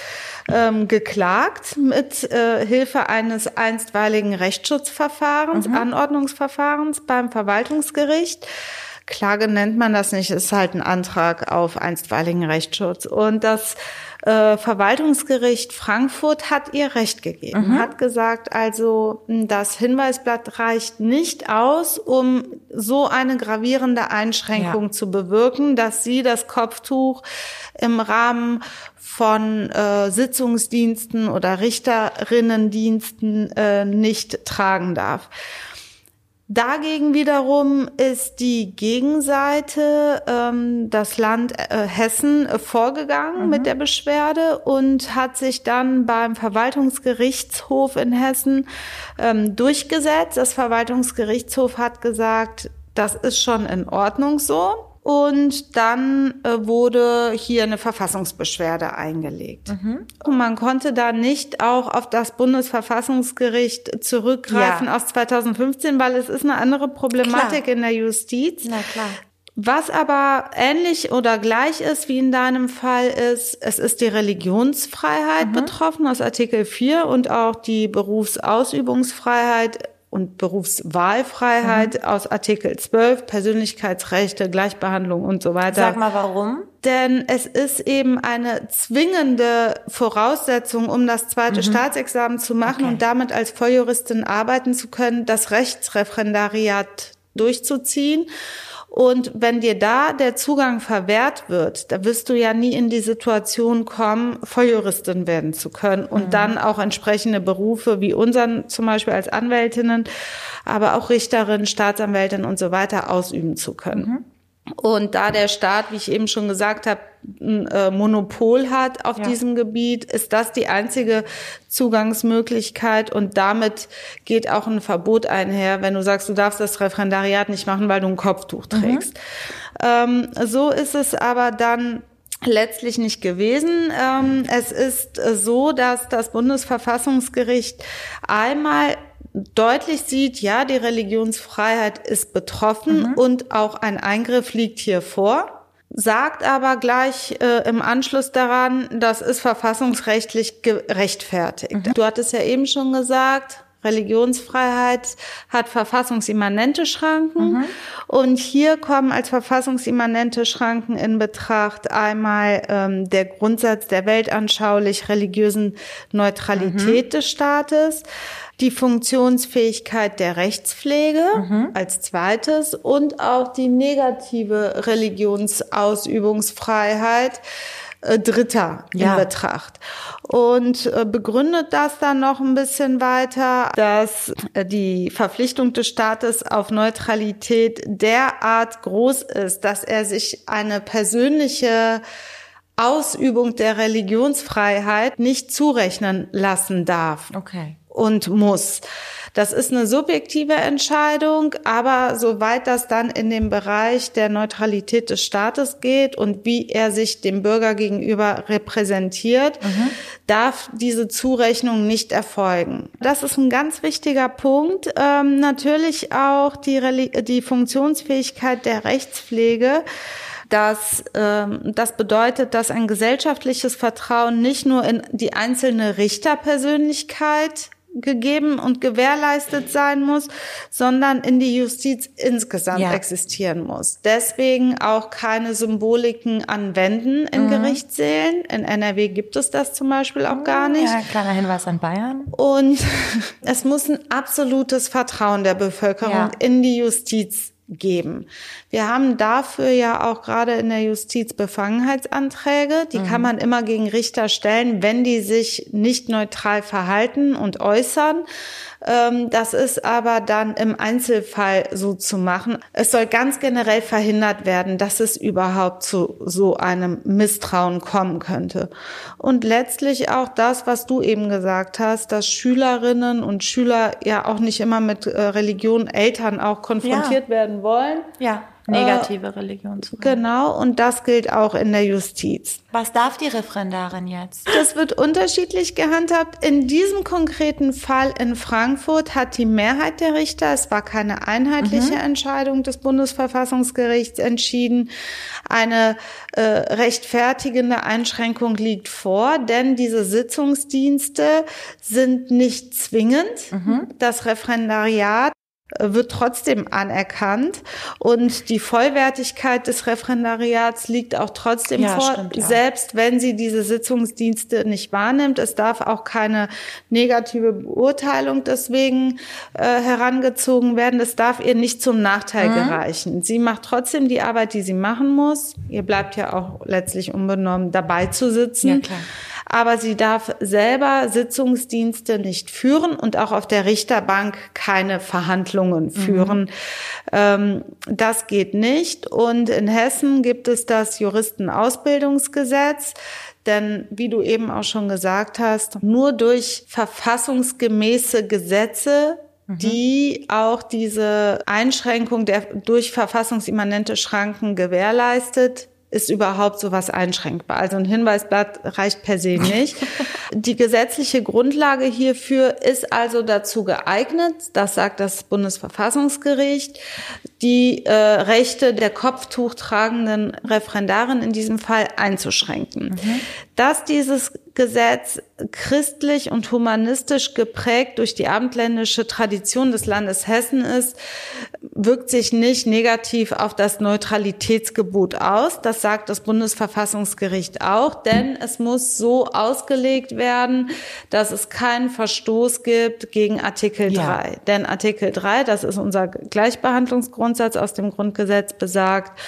ähm, geklagt mit äh, Hilfe eines einstweiligen Rechtsschutzverfahrens, mhm. Anordnungsverfahrens beim Verwaltungsgericht. Klage nennt man das nicht, ist halt ein Antrag auf einstweiligen Rechtsschutz. Und das äh, Verwaltungsgericht Frankfurt hat ihr Recht gegeben, mhm. hat gesagt, also das Hinweisblatt reicht nicht aus, um so eine gravierende Einschränkung ja. zu bewirken, dass sie das Kopftuch im Rahmen von äh, Sitzungsdiensten oder Richterinnendiensten äh, nicht tragen darf. Dagegen wiederum ist die Gegenseite, ähm, das Land äh, Hessen, äh, vorgegangen mhm. mit der Beschwerde und hat sich dann beim Verwaltungsgerichtshof in Hessen ähm, durchgesetzt. Das Verwaltungsgerichtshof hat gesagt, das ist schon in Ordnung so. Und dann äh, wurde hier eine Verfassungsbeschwerde eingelegt. Mhm. Und man konnte da nicht auch auf das Bundesverfassungsgericht zurückgreifen ja. aus 2015, weil es ist eine andere Problematik klar. in der Justiz. Na klar. Was aber ähnlich oder gleich ist wie in deinem Fall ist, es ist die Religionsfreiheit mhm. betroffen aus Artikel 4 und auch die Berufsausübungsfreiheit und Berufswahlfreiheit mhm. aus Artikel 12, Persönlichkeitsrechte, Gleichbehandlung und so weiter. Sag mal warum? Denn es ist eben eine zwingende Voraussetzung, um das zweite mhm. Staatsexamen zu machen okay. und damit als Volljuristin arbeiten zu können, das Rechtsreferendariat durchzuziehen. Und wenn dir da der Zugang verwehrt wird, da wirst du ja nie in die Situation kommen, Volljuristin werden zu können und mhm. dann auch entsprechende Berufe wie unseren zum Beispiel als Anwältinnen, aber auch Richterin, Staatsanwältin und so weiter ausüben zu können. Mhm. Und da der Staat, wie ich eben schon gesagt habe, ein äh, Monopol hat auf ja. diesem Gebiet, ist das die einzige Zugangsmöglichkeit und damit geht auch ein Verbot einher, wenn du sagst, du darfst das Referendariat nicht machen, weil du ein Kopftuch mhm. trägst. Mhm. Ähm, so ist es aber dann letztlich nicht gewesen. Ähm, es ist so, dass das Bundesverfassungsgericht einmal deutlich sieht, ja, die Religionsfreiheit ist betroffen mhm. und auch ein Eingriff liegt hier vor sagt aber gleich äh, im Anschluss daran, das ist verfassungsrechtlich gerechtfertigt. Mhm. Du hattest ja eben schon gesagt, Religionsfreiheit hat verfassungsimmanente Schranken. Mhm. Und hier kommen als verfassungsimmanente Schranken in Betracht einmal ähm, der Grundsatz der weltanschaulich religiösen Neutralität mhm. des Staates die Funktionsfähigkeit der Rechtspflege mhm. als zweites und auch die negative Religionsausübungsfreiheit äh, Dritter ja. in Betracht. Und äh, begründet das dann noch ein bisschen weiter, dass äh, die Verpflichtung des Staates auf Neutralität derart groß ist, dass er sich eine persönliche Ausübung der Religionsfreiheit nicht zurechnen lassen darf. Okay und muss. Das ist eine subjektive Entscheidung, aber soweit das dann in den Bereich der Neutralität des Staates geht und wie er sich dem Bürger gegenüber repräsentiert, mhm. darf diese Zurechnung nicht erfolgen. Das ist ein ganz wichtiger Punkt. Ähm, natürlich auch die, die Funktionsfähigkeit der Rechtspflege. Das, ähm, das bedeutet, dass ein gesellschaftliches Vertrauen nicht nur in die einzelne Richterpersönlichkeit gegeben und gewährleistet sein muss, sondern in die Justiz insgesamt ja. existieren muss. Deswegen auch keine Symboliken anwenden in mhm. Gerichtssälen. In NRW gibt es das zum Beispiel auch gar nicht. Ja, kleiner Hinweis an Bayern. Und <laughs> es muss ein absolutes Vertrauen der Bevölkerung ja. in die Justiz geben. Wir haben dafür ja auch gerade in der Justiz Befangenheitsanträge. Die mhm. kann man immer gegen Richter stellen, wenn die sich nicht neutral verhalten und äußern. Ähm, das ist aber dann im Einzelfall so zu machen. Es soll ganz generell verhindert werden, dass es überhaupt zu so einem Misstrauen kommen könnte. Und letztlich auch das, was du eben gesagt hast, dass Schülerinnen und Schüler ja auch nicht immer mit äh, Religion, Eltern auch konfrontiert ja. werden wollen. Ja negative äh, Religion zu Genau, und das gilt auch in der Justiz. Was darf die Referendarin jetzt? Das wird unterschiedlich gehandhabt. In diesem konkreten Fall in Frankfurt hat die Mehrheit der Richter, es war keine einheitliche mhm. Entscheidung des Bundesverfassungsgerichts entschieden, eine äh, rechtfertigende Einschränkung liegt vor, denn diese Sitzungsdienste sind nicht zwingend. Mhm. Das Referendariat wird trotzdem anerkannt und die Vollwertigkeit des Referendariats liegt auch trotzdem ja, vor, stimmt, ja. selbst wenn sie diese Sitzungsdienste nicht wahrnimmt. Es darf auch keine negative Beurteilung deswegen äh, herangezogen werden. Es darf ihr nicht zum Nachteil mhm. gereichen. Sie macht trotzdem die Arbeit, die sie machen muss. Ihr bleibt ja auch letztlich unbenommen dabei zu sitzen. Ja, klar aber sie darf selber Sitzungsdienste nicht führen und auch auf der Richterbank keine Verhandlungen mhm. führen. Mhm. Ähm, das geht nicht. Und in Hessen gibt es das Juristenausbildungsgesetz. Denn wie du eben auch schon gesagt hast, nur durch verfassungsgemäße Gesetze mhm. die auch diese Einschränkung der durch verfassungsimmanente Schranken gewährleistet, ist überhaupt sowas einschränkbar. Also ein Hinweisblatt reicht per se nicht. <laughs> Die gesetzliche Grundlage hierfür ist also dazu geeignet, das sagt das Bundesverfassungsgericht, die äh, Rechte der kopftuchtragenden Referendarin in diesem Fall einzuschränken. Mhm. Dass dieses Gesetz christlich und humanistisch geprägt durch die abendländische Tradition des Landes Hessen ist, wirkt sich nicht negativ auf das Neutralitätsgebot aus. Das sagt das Bundesverfassungsgericht auch, denn es muss so ausgelegt werden, dass es keinen Verstoß gibt gegen Artikel 3. Ja. Denn Artikel 3, das ist unser Gleichbehandlungsgrundsatz aus dem Grundgesetz, besagt,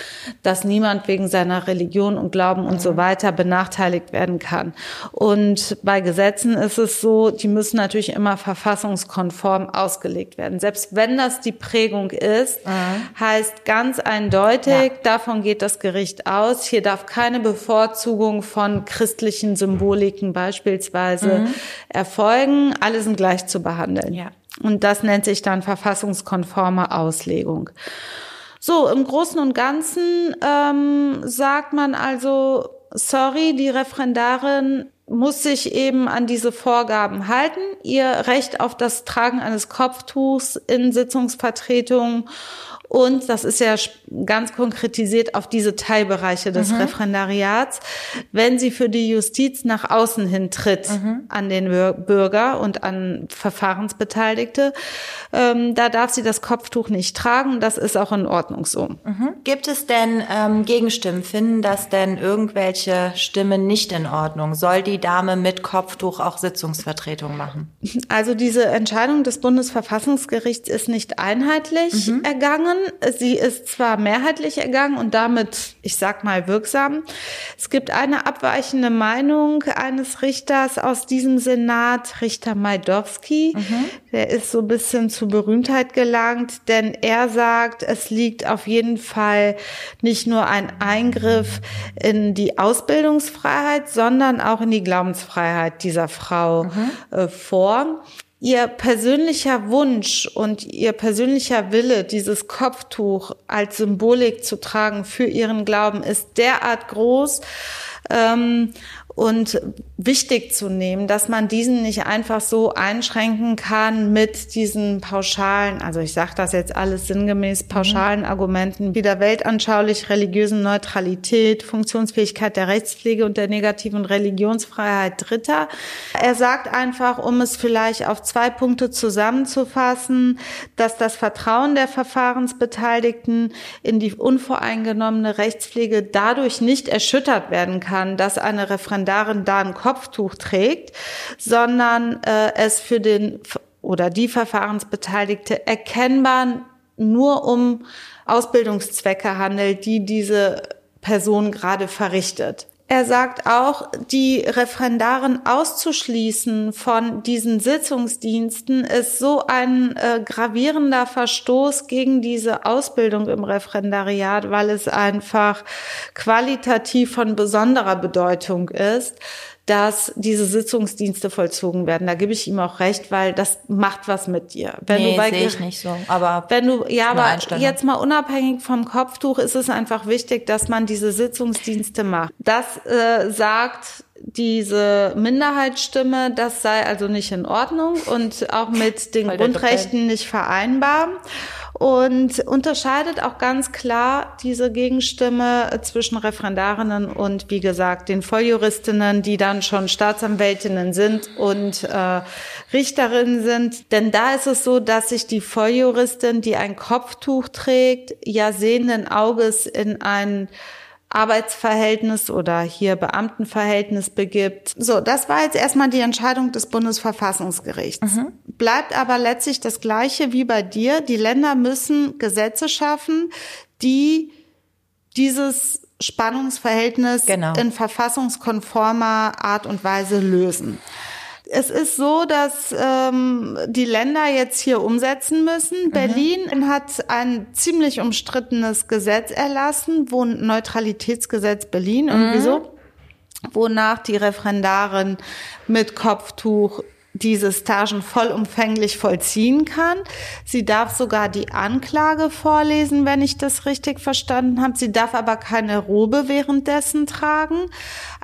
dass niemand wegen seiner Religion und Glauben und so weiter benachteiligt werden kann. Und bei Gesetzen ist es so, die müssen natürlich immer verfassungskonform ausgelegt werden. Selbst wenn das die Prägung ist, mhm. heißt ganz eindeutig, ja. davon geht das Gericht aus. Hier darf keine Bevorzugung von christlichen Symboliken beispielsweise mhm. erfolgen. Alle sind gleich zu behandeln. Ja. Und das nennt sich dann verfassungskonforme Auslegung. So, im Großen und Ganzen ähm, sagt man also, sorry, die Referendarin muss sich eben an diese Vorgaben halten. Ihr Recht auf das Tragen eines Kopftuchs in Sitzungsvertretungen und das ist ja ganz konkretisiert auf diese Teilbereiche des mhm. Referendariats, wenn sie für die Justiz nach außen hin tritt mhm. an den Bürger und an Verfahrensbeteiligte, ähm, da darf sie das Kopftuch nicht tragen. Das ist auch in Ordnung so. Mhm. Gibt es denn ähm, Gegenstimmen? Finden das denn irgendwelche Stimmen nicht in Ordnung? Soll die Dame mit Kopftuch auch Sitzungsvertretung machen? Also diese Entscheidung des Bundesverfassungsgerichts ist nicht einheitlich mhm. ergangen. Sie ist zwar mehrheitlich ergangen und damit, ich sag mal, wirksam. Es gibt eine abweichende Meinung eines Richters aus diesem Senat, Richter Majdowski. Mhm. Der ist so ein bisschen zu Berühmtheit gelangt, denn er sagt, es liegt auf jeden Fall nicht nur ein Eingriff in die Ausbildungsfreiheit, sondern auch in die Glaubensfreiheit dieser Frau mhm. äh, vor ihr persönlicher Wunsch und ihr persönlicher Wille, dieses Kopftuch als Symbolik zu tragen für ihren Glauben, ist derart groß, ähm, und wichtig zu nehmen, dass man diesen nicht einfach so einschränken kann mit diesen pauschalen, also ich sage das jetzt alles sinngemäß, pauschalen mhm. Argumenten wie der weltanschaulich religiösen Neutralität, Funktionsfähigkeit der Rechtspflege und der negativen Religionsfreiheit Dritter. Er sagt einfach, um es vielleicht auf zwei Punkte zusammenzufassen, dass das Vertrauen der Verfahrensbeteiligten in die unvoreingenommene Rechtspflege dadurch nicht erschüttert werden kann, dass eine Referendar darin da ein Kopftuch trägt, sondern äh, es für den oder die Verfahrensbeteiligte erkennbar nur um Ausbildungszwecke handelt, die diese Person gerade verrichtet. Er sagt auch, die Referendaren auszuschließen von diesen Sitzungsdiensten ist so ein äh, gravierender Verstoß gegen diese Ausbildung im Referendariat, weil es einfach qualitativ von besonderer Bedeutung ist dass diese Sitzungsdienste vollzogen werden. Da gebe ich ihm auch recht, weil das macht was mit dir. Wenn nee, sehe ich nicht so. Aber wenn du ja, aber jetzt mal unabhängig vom Kopftuch ist es einfach wichtig, dass man diese Sitzungsdienste macht. Das äh, sagt diese Minderheitsstimme, das sei also nicht in Ordnung und auch mit den Grundrechten nicht vereinbar und unterscheidet auch ganz klar diese Gegenstimme zwischen Referendarinnen und wie gesagt den Volljuristinnen, die dann schon Staatsanwältinnen sind und äh, Richterinnen sind. Denn da ist es so, dass sich die Volljuristin, die ein Kopftuch trägt, ja sehenden Auges in ein Arbeitsverhältnis oder hier Beamtenverhältnis begibt. So, das war jetzt erstmal die Entscheidung des Bundesverfassungsgerichts. Mhm. Bleibt aber letztlich das Gleiche wie bei dir. Die Länder müssen Gesetze schaffen, die dieses Spannungsverhältnis genau. in verfassungskonformer Art und Weise lösen es ist so, dass ähm, die Länder jetzt hier umsetzen müssen. Mhm. Berlin hat ein ziemlich umstrittenes Gesetz erlassen, wo Neutralitätsgesetz Berlin mhm. irgendwie so, wonach die Referendarin mit Kopftuch diese Stagen vollumfänglich vollziehen kann. Sie darf sogar die Anklage vorlesen, wenn ich das richtig verstanden habe. Sie darf aber keine Robe währenddessen tragen.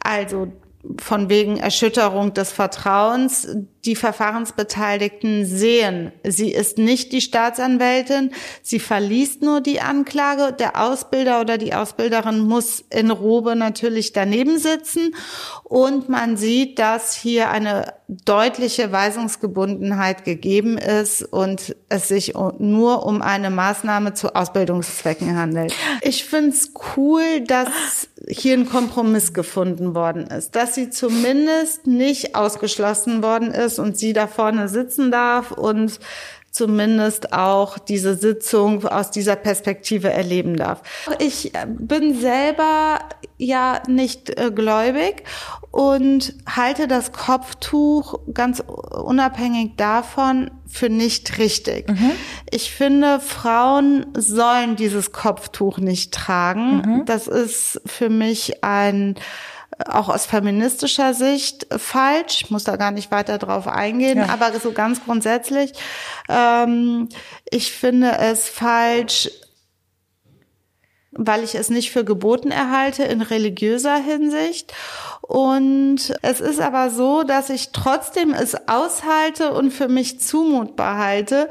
Also von wegen Erschütterung des Vertrauens die Verfahrensbeteiligten sehen. Sie ist nicht die Staatsanwältin, sie verliest nur die Anklage. Der Ausbilder oder die Ausbilderin muss in Robe natürlich daneben sitzen und man sieht, dass hier eine deutliche Weisungsgebundenheit gegeben ist und es sich nur um eine Maßnahme zu Ausbildungszwecken handelt. Ich finde es cool, dass hier ein Kompromiss gefunden worden ist, dass sie zumindest nicht ausgeschlossen worden ist ist und sie da vorne sitzen darf und zumindest auch diese Sitzung aus dieser Perspektive erleben darf. Ich bin selber ja nicht äh, gläubig und halte das Kopftuch ganz unabhängig davon für nicht richtig. Mhm. Ich finde, Frauen sollen dieses Kopftuch nicht tragen. Mhm. Das ist für mich ein auch aus feministischer Sicht falsch. Ich muss da gar nicht weiter drauf eingehen, ja. aber so ganz grundsätzlich, ähm, ich finde es falsch, weil ich es nicht für geboten erhalte in religiöser Hinsicht. Und es ist aber so, dass ich trotzdem es aushalte und für mich zumutbar halte,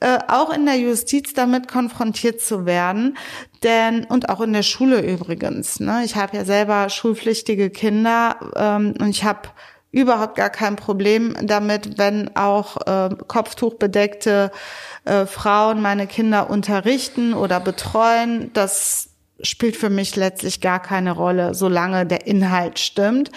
äh, auch in der Justiz damit konfrontiert zu werden. Denn, und auch in der Schule übrigens. Ne? Ich habe ja selber schulpflichtige Kinder ähm, und ich habe überhaupt gar kein Problem damit, wenn auch äh, kopftuchbedeckte äh, Frauen meine Kinder unterrichten oder betreuen. Das spielt für mich letztlich gar keine Rolle, solange der Inhalt stimmt.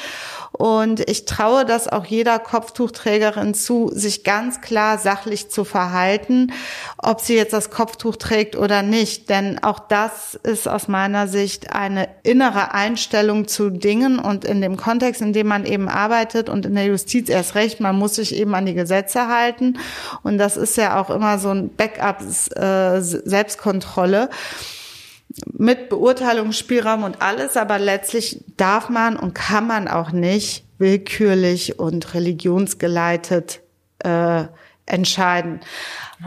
Und ich traue das auch jeder Kopftuchträgerin zu, sich ganz klar sachlich zu verhalten, ob sie jetzt das Kopftuch trägt oder nicht. Denn auch das ist aus meiner Sicht eine innere Einstellung zu Dingen und in dem Kontext, in dem man eben arbeitet und in der Justiz erst recht, man muss sich eben an die Gesetze halten. Und das ist ja auch immer so ein Backup, äh, Selbstkontrolle mit Beurteilungsspielraum und alles, aber letztlich darf man und kann man auch nicht willkürlich und religionsgeleitet äh, entscheiden.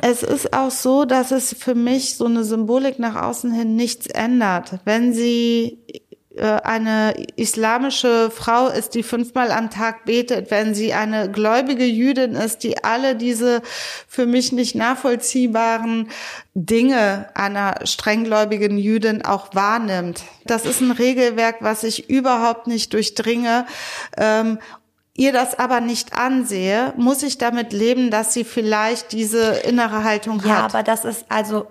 Es ist auch so, dass es für mich so eine Symbolik nach außen hin nichts ändert. Wenn sie eine islamische Frau ist, die fünfmal am Tag betet, wenn sie eine gläubige Jüdin ist, die alle diese für mich nicht nachvollziehbaren Dinge einer strenggläubigen Jüdin auch wahrnimmt. Das ist ein Regelwerk, was ich überhaupt nicht durchdringe. Ähm, ihr das aber nicht ansehe, muss ich damit leben, dass sie vielleicht diese innere Haltung ja, hat. Ja, aber das ist also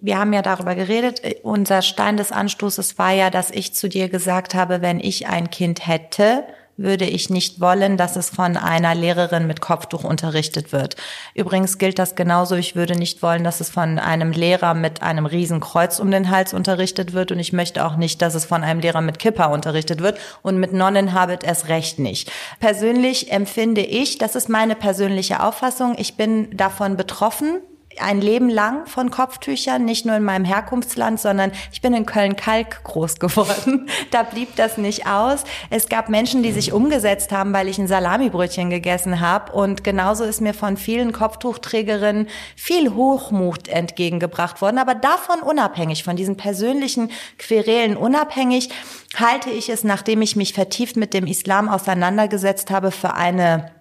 wir haben ja darüber geredet, unser Stein des Anstoßes war ja, dass ich zu dir gesagt habe, wenn ich ein Kind hätte, würde ich nicht wollen, dass es von einer Lehrerin mit Kopftuch unterrichtet wird. Übrigens gilt das genauso. Ich würde nicht wollen, dass es von einem Lehrer mit einem Riesenkreuz um den Hals unterrichtet wird. Und ich möchte auch nicht, dass es von einem Lehrer mit Kippa unterrichtet wird. Und mit Nonnenhabit erst recht nicht. Persönlich empfinde ich, das ist meine persönliche Auffassung, ich bin davon betroffen, ein Leben lang von Kopftüchern, nicht nur in meinem Herkunftsland, sondern ich bin in Köln-Kalk groß <laughs> geworden. Da blieb das nicht aus. Es gab Menschen, die sich umgesetzt haben, weil ich ein Salamibrötchen gegessen habe. Und genauso ist mir von vielen Kopftuchträgerinnen viel Hochmut entgegengebracht worden. Aber davon unabhängig, von diesen persönlichen Querelen unabhängig, halte ich es, nachdem ich mich vertieft mit dem Islam auseinandergesetzt habe, für eine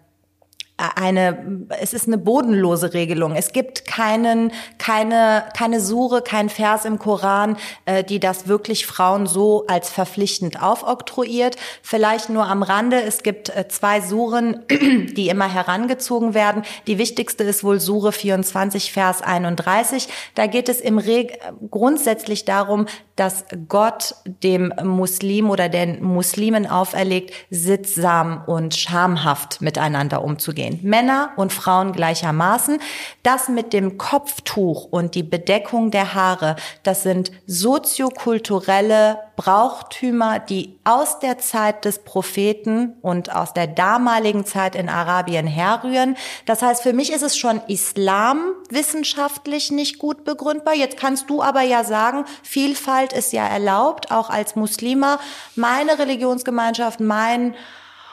eine, es ist eine bodenlose Regelung. Es gibt keinen, keine, keine Sure, kein Vers im Koran, äh, die das wirklich Frauen so als verpflichtend aufoktroyiert. Vielleicht nur am Rande. Es gibt äh, zwei Suren, <clears throat> die immer herangezogen werden. Die wichtigste ist wohl Sure 24, Vers 31. Da geht es im Reg grundsätzlich darum, dass Gott dem Muslim oder den Muslimen auferlegt, sittsam und schamhaft miteinander umzugehen. Männer und Frauen gleichermaßen. Das mit dem Kopftuch und die Bedeckung der Haare, das sind soziokulturelle Brauchtümer, die aus der Zeit des Propheten und aus der damaligen Zeit in Arabien herrühren. Das heißt, für mich ist es schon Islam wissenschaftlich nicht gut begründbar. Jetzt kannst du aber ja sagen, Vielfalt ist ja erlaubt, auch als Muslima. Meine Religionsgemeinschaft, mein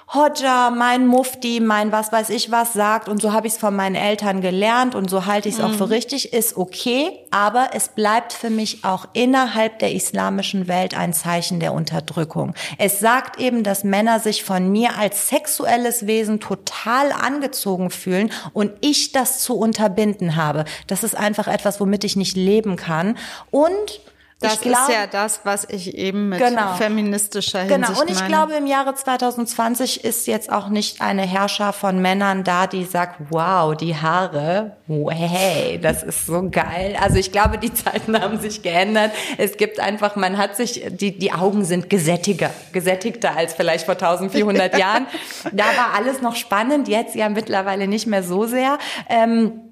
Hodja, mein Mufti, mein was weiß ich was sagt und so habe ich es von meinen Eltern gelernt und so halte ich es mhm. auch für richtig, ist okay, aber es bleibt für mich auch innerhalb der islamischen Welt ein Zeichen der Unterdrückung. Es sagt eben, dass Männer sich von mir als sexuelles Wesen total angezogen fühlen und ich das zu unterbinden habe. Das ist einfach etwas, womit ich nicht leben kann und das glaub, ist ja das, was ich eben mit genau, feministischer Hinsicht Genau, und ich meine. glaube, im Jahre 2020 ist jetzt auch nicht eine Herrscher von Männern da, die sagt, wow, die Haare, hey, das ist so geil. Also ich glaube, die <laughs> Zeiten haben sich geändert. Es gibt einfach, man hat sich, die, die Augen sind gesättiger, gesättigter als vielleicht vor 1400 <laughs> Jahren. Da war alles noch spannend, jetzt ja mittlerweile nicht mehr so sehr. Ähm,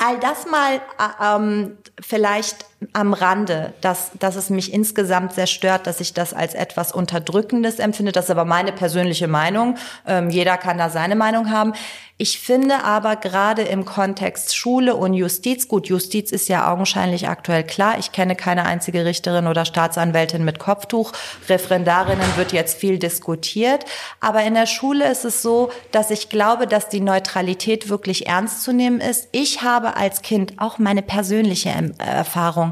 all das mal äh, ähm, vielleicht am Rande, dass, dass es mich insgesamt sehr stört, dass ich das als etwas Unterdrückendes empfinde. Das ist aber meine persönliche Meinung. Ähm, jeder kann da seine Meinung haben. Ich finde aber gerade im Kontext Schule und Justiz, gut, Justiz ist ja augenscheinlich aktuell klar. Ich kenne keine einzige Richterin oder Staatsanwältin mit Kopftuch. Referendarinnen wird jetzt viel diskutiert. Aber in der Schule ist es so, dass ich glaube, dass die Neutralität wirklich ernst zu nehmen ist. Ich habe als Kind auch meine persönliche ähm, Erfahrung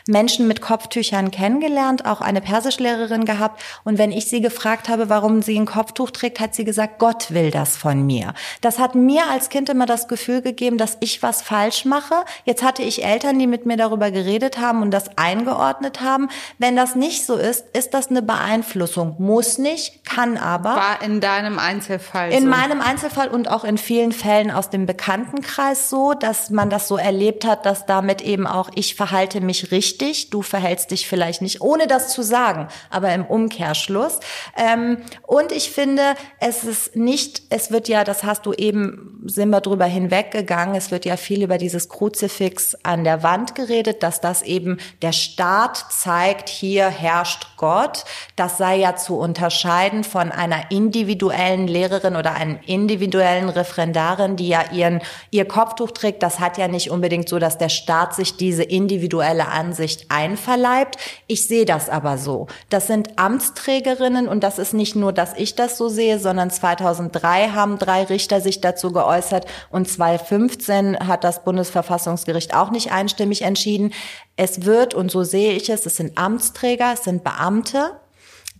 Menschen mit Kopftüchern kennengelernt, auch eine Persischlehrerin gehabt. Und wenn ich sie gefragt habe, warum sie ein Kopftuch trägt, hat sie gesagt, Gott will das von mir. Das hat mir als Kind immer das Gefühl gegeben, dass ich was falsch mache. Jetzt hatte ich Eltern, die mit mir darüber geredet haben und das eingeordnet haben. Wenn das nicht so ist, ist das eine Beeinflussung. Muss nicht, kann aber. War in deinem Einzelfall In so. meinem Einzelfall und auch in vielen Fällen aus dem Bekanntenkreis so, dass man das so erlebt hat, dass damit eben auch ich verhalte mich richtig, du verhältst dich vielleicht nicht, ohne das zu sagen, aber im Umkehrschluss. Ähm, und ich finde, es ist nicht, es wird ja, das hast du eben, sind wir drüber hinweggegangen, es wird ja viel über dieses Kruzifix an der Wand geredet, dass das eben der Staat zeigt, hier herrscht Gott. Das sei ja zu unterscheiden von einer individuellen Lehrerin oder einem individuellen Referendarin, die ja ihren, ihr Kopftuch trägt. Das hat ja nicht unbedingt so, dass der Staat sich diese individuelle Ansicht einverleibt. Ich sehe das aber so. Das sind Amtsträgerinnen und das ist nicht nur, dass ich das so sehe, sondern 2003 haben drei Richter sich dazu geäußert und 2015 hat das Bundesverfassungsgericht auch nicht einstimmig entschieden. Es wird, und so sehe ich es, es sind Amtsträger, es sind Beamte,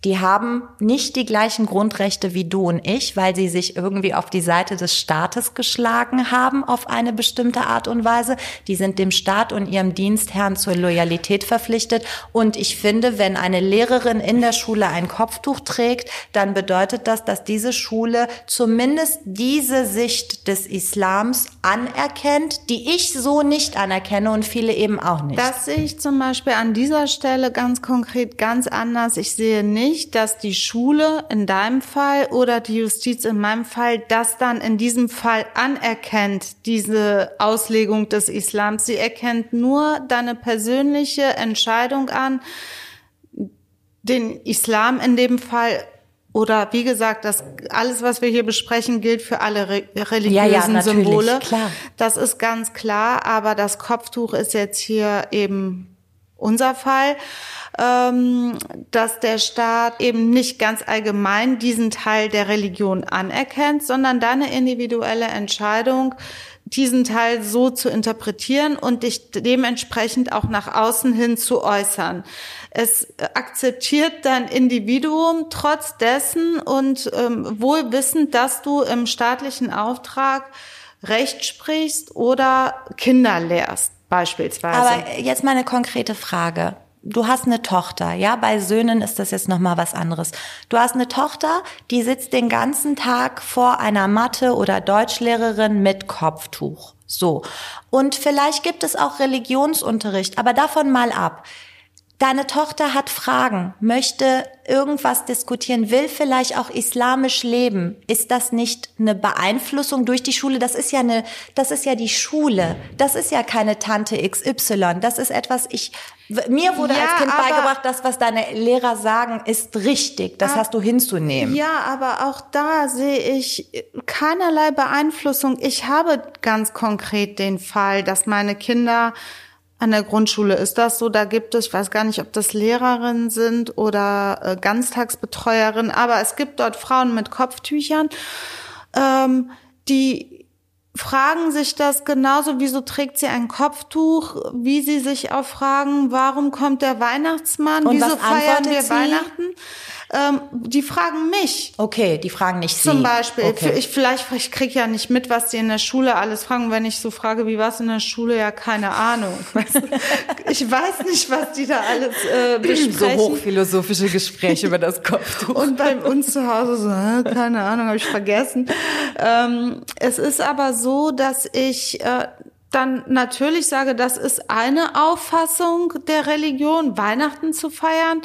die haben nicht die gleichen Grundrechte wie du und ich, weil sie sich irgendwie auf die Seite des Staates geschlagen haben auf eine bestimmte Art und Weise. Die sind dem Staat und ihrem Dienstherrn zur Loyalität verpflichtet. Und ich finde, wenn eine Lehrerin in der Schule ein Kopftuch trägt, dann bedeutet das, dass diese Schule zumindest diese Sicht des Islams anerkennt, die ich so nicht anerkenne und viele eben auch nicht. Das sehe ich zum Beispiel an dieser Stelle ganz konkret ganz anders. Ich sehe nicht, nicht, dass die Schule in deinem Fall oder die Justiz in meinem Fall das dann in diesem Fall anerkennt, diese Auslegung des Islams. Sie erkennt nur deine persönliche Entscheidung an, den Islam in dem Fall oder wie gesagt, das alles, was wir hier besprechen, gilt für alle re religiösen Ja, ja, Symbole. klar. Das ist ganz klar, aber das Kopftuch ist jetzt hier eben unser Fall, ähm, dass der Staat eben nicht ganz allgemein diesen Teil der Religion anerkennt, sondern deine individuelle Entscheidung, diesen Teil so zu interpretieren und dich dementsprechend auch nach außen hin zu äußern. Es akzeptiert dein Individuum trotz dessen und ähm, wohl wissend, dass du im staatlichen Auftrag Recht sprichst oder Kinder lehrst, beispielsweise. Aber jetzt mal eine konkrete Frage. Du hast eine Tochter, ja, bei Söhnen ist das jetzt noch mal was anderes. Du hast eine Tochter, die sitzt den ganzen Tag vor einer Mathe oder Deutschlehrerin mit Kopftuch. So. Und vielleicht gibt es auch Religionsunterricht, aber davon mal ab. Deine Tochter hat Fragen, möchte irgendwas diskutieren, will vielleicht auch islamisch leben. Ist das nicht eine Beeinflussung durch die Schule? Das ist ja eine, das ist ja die Schule. Das ist ja keine Tante XY. Das ist etwas, ich, mir wurde Ja, als Kind aber- beigebracht, das, was deine Lehrer sagen, ist richtig. Das hast du hinzunehmen. Ja, aber auch da sehe ich keinerlei Beeinflussung. Ich habe ganz konkret den Fall, dass meine Kinder an der Grundschule ist das so, da gibt es, ich weiß gar nicht, ob das Lehrerinnen sind oder äh, Ganztagsbetreuerinnen, aber es gibt dort Frauen mit Kopftüchern, ähm, die fragen sich das genauso, wieso trägt sie ein Kopftuch, wie sie sich auch fragen, warum kommt der Weihnachtsmann, Und wieso feiern wir sie? Weihnachten? Ähm, die fragen mich. Okay, die fragen nicht Sie. Zum Beispiel, Okay. ich vielleicht, ich krieg ja nicht mit, was die in der Schule alles fragen. Wenn ich so frage, wie war's in der Schule, ja keine Ahnung. <laughs> Ich weiß nicht, was die da alles äh, besprechen. hochphilosophische Gespräche über das Kopftuch. Und bei uns zu Hause so, äh, keine Ahnung, habe ich vergessen. Ähm, es ist aber so, dass ich äh, dann natürlich sage, das ist eine Auffassung der Religion, Weihnachten zu feiern.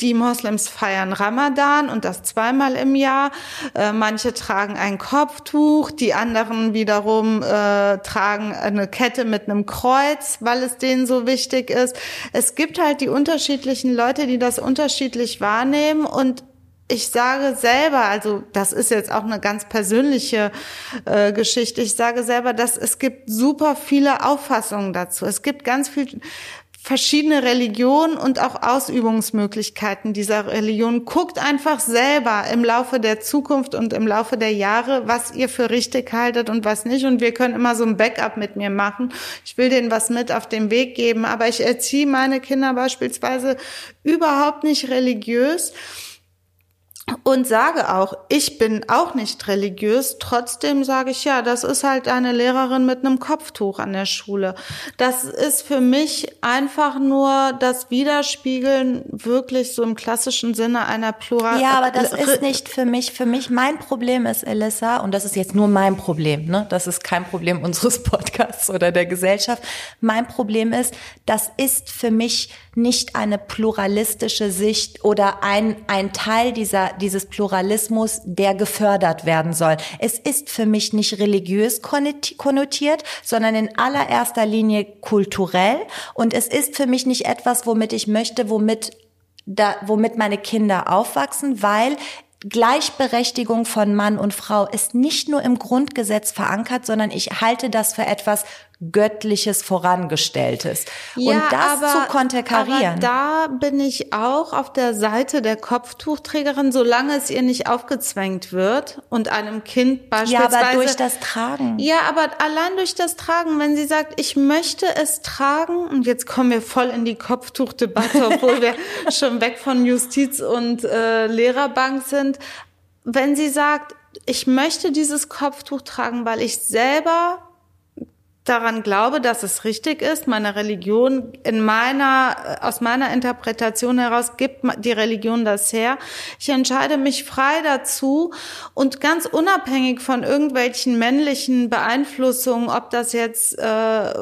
Die Moslems feiern Ramadan und das zweimal im Jahr. Äh, manche tragen ein Kopftuch, die anderen wiederum äh, tragen eine Kette mit einem Kreuz, weil es denen so wichtig ist. Es gibt halt die unterschiedlichen Leute, die das unterschiedlich wahrnehmen und ich sage selber, also das ist jetzt auch eine ganz persönliche äh, Geschichte, ich sage selber, dass es gibt super viele Auffassungen dazu. Es gibt ganz viel verschiedene Religionen und auch Ausübungsmöglichkeiten dieser Religion. Guckt einfach selber im Laufe der Zukunft und im Laufe der Jahre, was ihr für richtig haltet und was nicht. Und wir können immer so ein Backup mit mir machen. Ich will denen was mit auf den Weg geben, aber ich erziehe meine Kinder beispielsweise überhaupt nicht religiös und sage auch, ich bin auch nicht religiös. Trotzdem sage ich, ja, das ist halt eine Lehrerin mit einem Kopftuch an der Schule. Das ist für mich einfach nur das Widerspiegeln wirklich so im klassischen Sinne einer Plural. Ja, aber das ist nicht für mich. Für mich, mein Problem ist, Elissa, und das ist jetzt nur mein Problem, ne? Das ist kein Problem <laughs> unseres Podcasts oder der Gesellschaft. Mein Problem ist, das ist für mich nicht eine pluralistische Sicht oder ein, ein Teil dieser, dieses Pluralismus, der gefördert werden soll. Es ist für mich nicht religiös konnoti- konnotiert, sondern in allererster Linie kulturell. Und es ist für mich nicht etwas, womit ich möchte, womit da, womit meine Kinder aufwachsen, weil Gleichberechtigung von Mann und Frau ist nicht nur im Grundgesetz verankert, sondern ich halte das für etwas Göttliches, Vorangestelltes. und das zu konterkarieren. Aber da bin ich auch auf der Seite der Kopftuchträgerin, solange es ihr nicht aufgezwängt wird und einem Kind ja, beispielsweise. aber durch das Tragen. Ja, aber allein durch das Tragen, wenn sie sagt, ich möchte es tragen, und jetzt kommen wir voll in die Kopftuchdebatte, <laughs> obwohl wir schon weg von Justiz und äh, Lehrerbank sind. Wenn sie sagt, ich möchte dieses Kopftuch tragen, weil ich selber daran glaube, dass es richtig ist. Meine Religion in meiner, aus meiner Interpretation heraus gibt die Religion das her. Ich entscheide mich frei dazu und ganz unabhängig von irgendwelchen männlichen Beeinflussungen, ob das jetzt äh,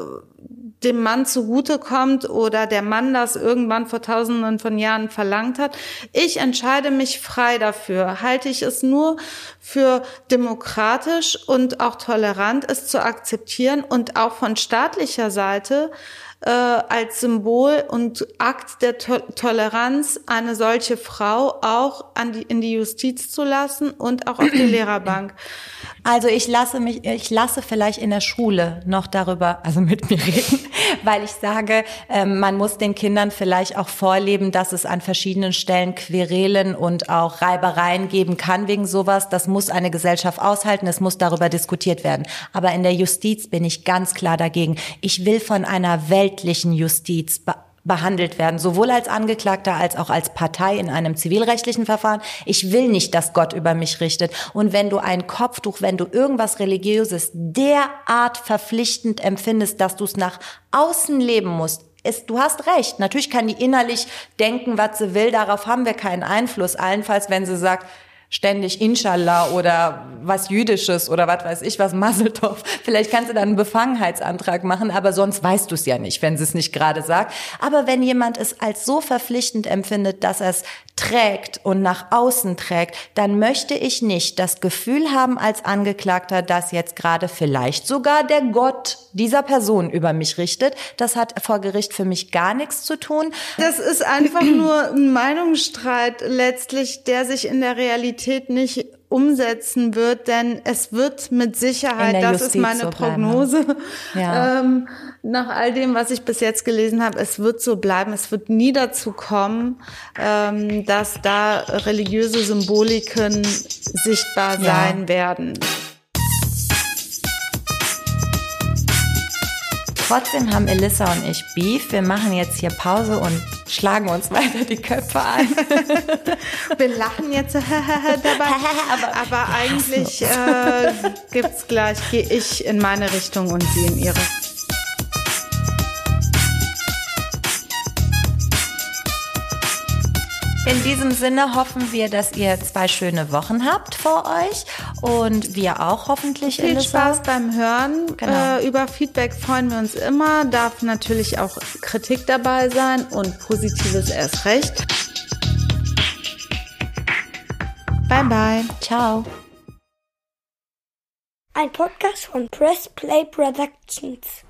dem Mann zugutekommt oder der Mann das irgendwann vor tausenden von Jahren verlangt hat. Ich entscheide mich frei dafür. Halte ich es nur für demokratisch und auch tolerant, es zu akzeptieren und auch von staatlicher Seite äh, als Symbol und Akt der to Toleranz eine solche Frau auch an die, in die Justiz zu lassen und auch auf die <clears throat> Lehrerbank. Also ich lasse mich, ich lasse vielleicht in der Schule noch darüber, also mit mir reden, <laughs> weil ich sage, ähm, man muss den Kindern vielleicht auch vorleben, dass es an verschiedenen Stellen Querelen und auch Reibereien geben kann wegen sowas. Das muss eine Gesellschaft aushalten, es muss darüber diskutiert werden. Aber in der Justiz bin ich ganz klar dagegen. Ich will von einer weltlichen Justiz behandelt werden, sowohl als Angeklagter als auch als Partei in einem zivilrechtlichen Verfahren. Ich will nicht, dass Gott über mich richtet. Und wenn du ein Kopftuch, wenn du irgendwas Religiöses derart verpflichtend empfindest, dass du es nach außen leben musst, ist, du hast recht. Natürlich kann die innerlich denken, was sie will. Darauf haben wir keinen Einfluss. Allenfalls, wenn sie sagt, ständig Inshallah oder was Jüdisches oder was weiß ich, was Maseltov. Vielleicht kannst du dann einen Befangenheitsantrag machen, aber sonst weißt du es ja nicht, wenn sie es nicht gerade sagt. Aber wenn jemand es als so verpflichtend empfindet, dass er es trägt und nach außen trägt, dann möchte ich nicht das Gefühl haben als Angeklagter, dass jetzt gerade vielleicht sogar der Gott dieser Person über mich richtet. Das hat vor Gericht für mich gar nichts zu tun. Das ist einfach nur ein Meinungsstreit letztlich, der sich in der Realität nicht umsetzen wird, denn es wird mit Sicherheit, das Justiz ist meine so Prognose, <laughs> ja. ähm, nach all dem, was ich bis jetzt gelesen habe, es wird so bleiben, es wird nie dazu kommen, ähm, dass da religiöse Symboliken sichtbar ja. sein werden. Trotzdem haben Elissa und ich Beef. Wir machen jetzt hier Pause und schlagen uns weiter die Köpfe ein. <laughs> Wir lachen jetzt <laughs> dabei, <laughs> aber, aber eigentlich äh, gibt's gleich, gehe ich in meine Richtung und sie in ihre. In diesem Sinne hoffen wir, dass ihr zwei schöne Wochen habt vor euch und wir auch hoffentlich. Viel Spaß beim Hören. Genau. Äh, über Feedback freuen wir uns immer. Darf natürlich auch Kritik dabei sein und Positives erst recht. Bye bye. Ciao. Ein Podcast von Press Play Productions.